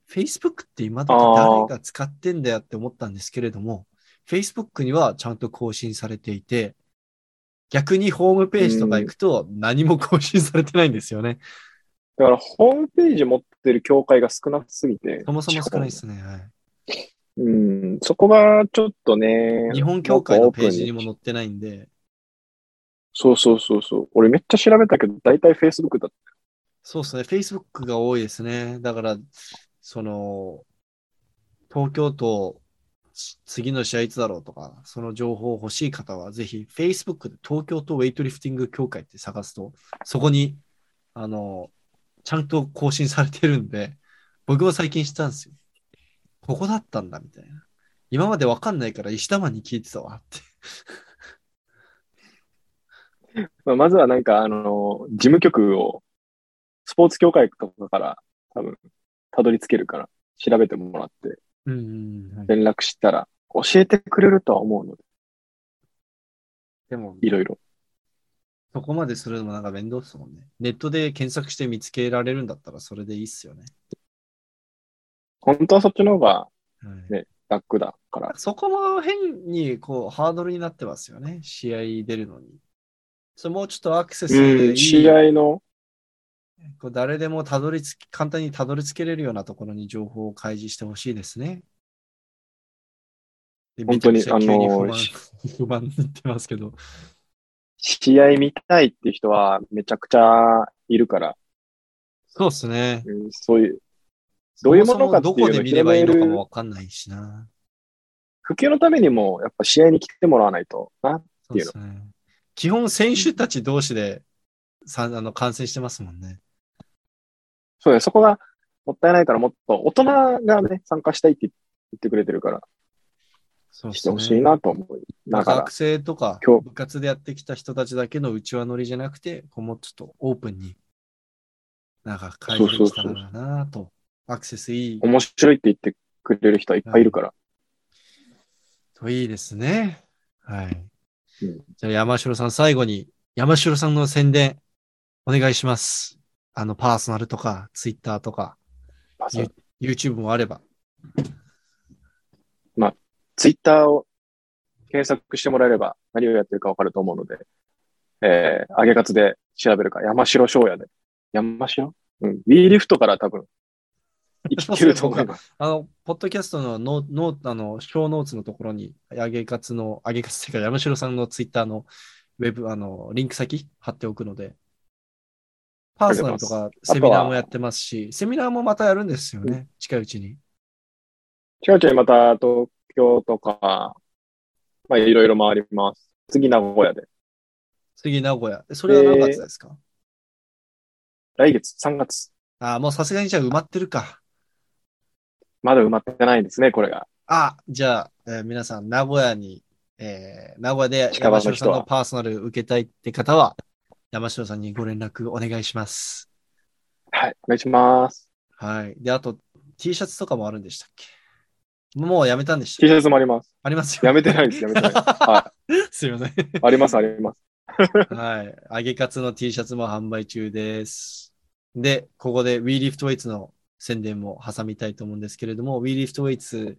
Facebook って今時誰が使ってんだよって思ったんですけれども、Facebook にはちゃんと更新されていて、逆にホームページとか行くと何も 更新されてないんですよね。だから、ホームページ持ってる協会が少なすぎて。そもそも少ないですね。はいうん。そこがちょっとね。日本協会のページにも載ってないんで、そうそうそうそう。俺めっちゃ調べたけど、大体 Facebook だっそうですね。Facebook が多いですね。だから、その、東京都、つ次の試合いつだろうとか、その情報欲しい方は、ぜひ Facebook で東京都ウェイトリフティング協会って探すと、そこに、あの、ちゃんと更新されてるんで、僕も最近知ったんですよ。ここだったんだ、みたいな。今までわかんないから石田マンに聞いてたわって。まあ、まずはなんか、あの、事務局を、スポーツ協会とかから多分、たどり着けるから、調べてもらって、うんうん、はい連絡したら、教えてくれるとは思うので、でも、いろいろ。そこまでするのもなんか面倒ですもんね。ネットで検索して見つけられるんだったらそれでいいっすよね。本当はそっちの方がはいね楽だから。そこも変にこうハードルになってますよね。試合出るのに。それもうちょっとアクセスうん、いい、試合の、こう誰でもたどり着き、簡単にたどり着けれるようなところに情報を開示してほしいですね。で本当にあの 不満言ってますけど。試合見たいっていう人はめちゃくちゃいるから、そうですね。うんそういう、どういうものかっていうのどこで見ればいいのかもわかんないしな。普及のためにも、やっぱ試合に来てもらわないとな。そうですね。基本選手たち同士でさあの感染してますもんね。そうね、そこがもったいないから、もっと大人がね、参加したいって言ってくれてるから、そうしてほしいなと思う。だから学、生とか今日部活でやってきた人たちだけの内輪乗りじゃなくて、こうもうちょっとオープンに、なんか会議できたらなと、アクセスいい面白いって言ってくれる人はいっぱいいるから。といいですね。はい。うんじゃあ山城さん、最後に山城さんの宣伝、お願いします。あの、パーソナルとか、ツイッターとか、YouTube もあれば。ツイッターを検索してもらえれば何をやってるかわかると思うので、えー、上げ活で調べるか、山城翔也で。山城？うん。ウィーリフトから多分、生きてると思います。あの、ポッドキャストのノノーあの、小ノーツのところに、上げ活の、上げ活っていうか、山城さんのツイッターのウェブ、あの、リンク先貼っておくので、パーソナルとかセミナーもやってますし、セミナーもまたやるんですよね、近いうちに。近いうちにまた東京とか、まあいろいろ回ります。次名古屋で。次、名古屋。それは何月ですか、来月3月。ああ、もうさすがにじゃあ埋まってるか。まだ埋まってないんですね、これが。あ、じゃあ、えー皆さん、名古屋に、えー名古屋で近場の人は山城さんのパーソナル受けたいって方は、山城さんにご連絡お願いします。はい、お願いします。はい。で、あと、T シャツとかもあるんでしたっけ？もうやめたんでした T シャツもあります。ありますよ。やめてないです、やめてない。はすいません。い。あります、あります。はい。揚げカツの T シャツも販売中です。で、ここで WeLiftWeights の宣伝も挟みたいと思うんですけれども、WeLiftWeights、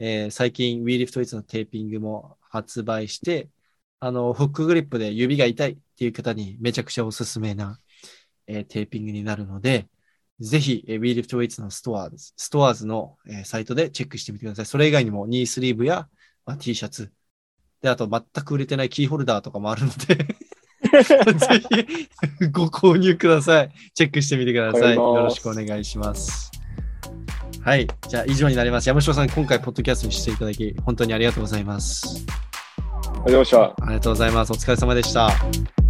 えー最近 WeLiftWeights のテーピングも発売して、あの、フックグリップで指が痛いっていう方にめちゃくちゃおすすめな、えーテーピングになるので、ぜひ、えー WeLiftWeights のストアーズ、ストアーズの、えーサイトでチェックしてみてください。それ以外にもニースリーブや、まあ、T シャツ、で、あと全く売れてないキーホルダーとかもあるので、ぜひご購入ください。チェックしてみてください。よろしくお願いします。はい。じゃあ以上になります。山城さん、今回ポッドキャストにしていただき、本当にありがとうございます。ありがとうございました。ありがとうございます。お疲れ様でした。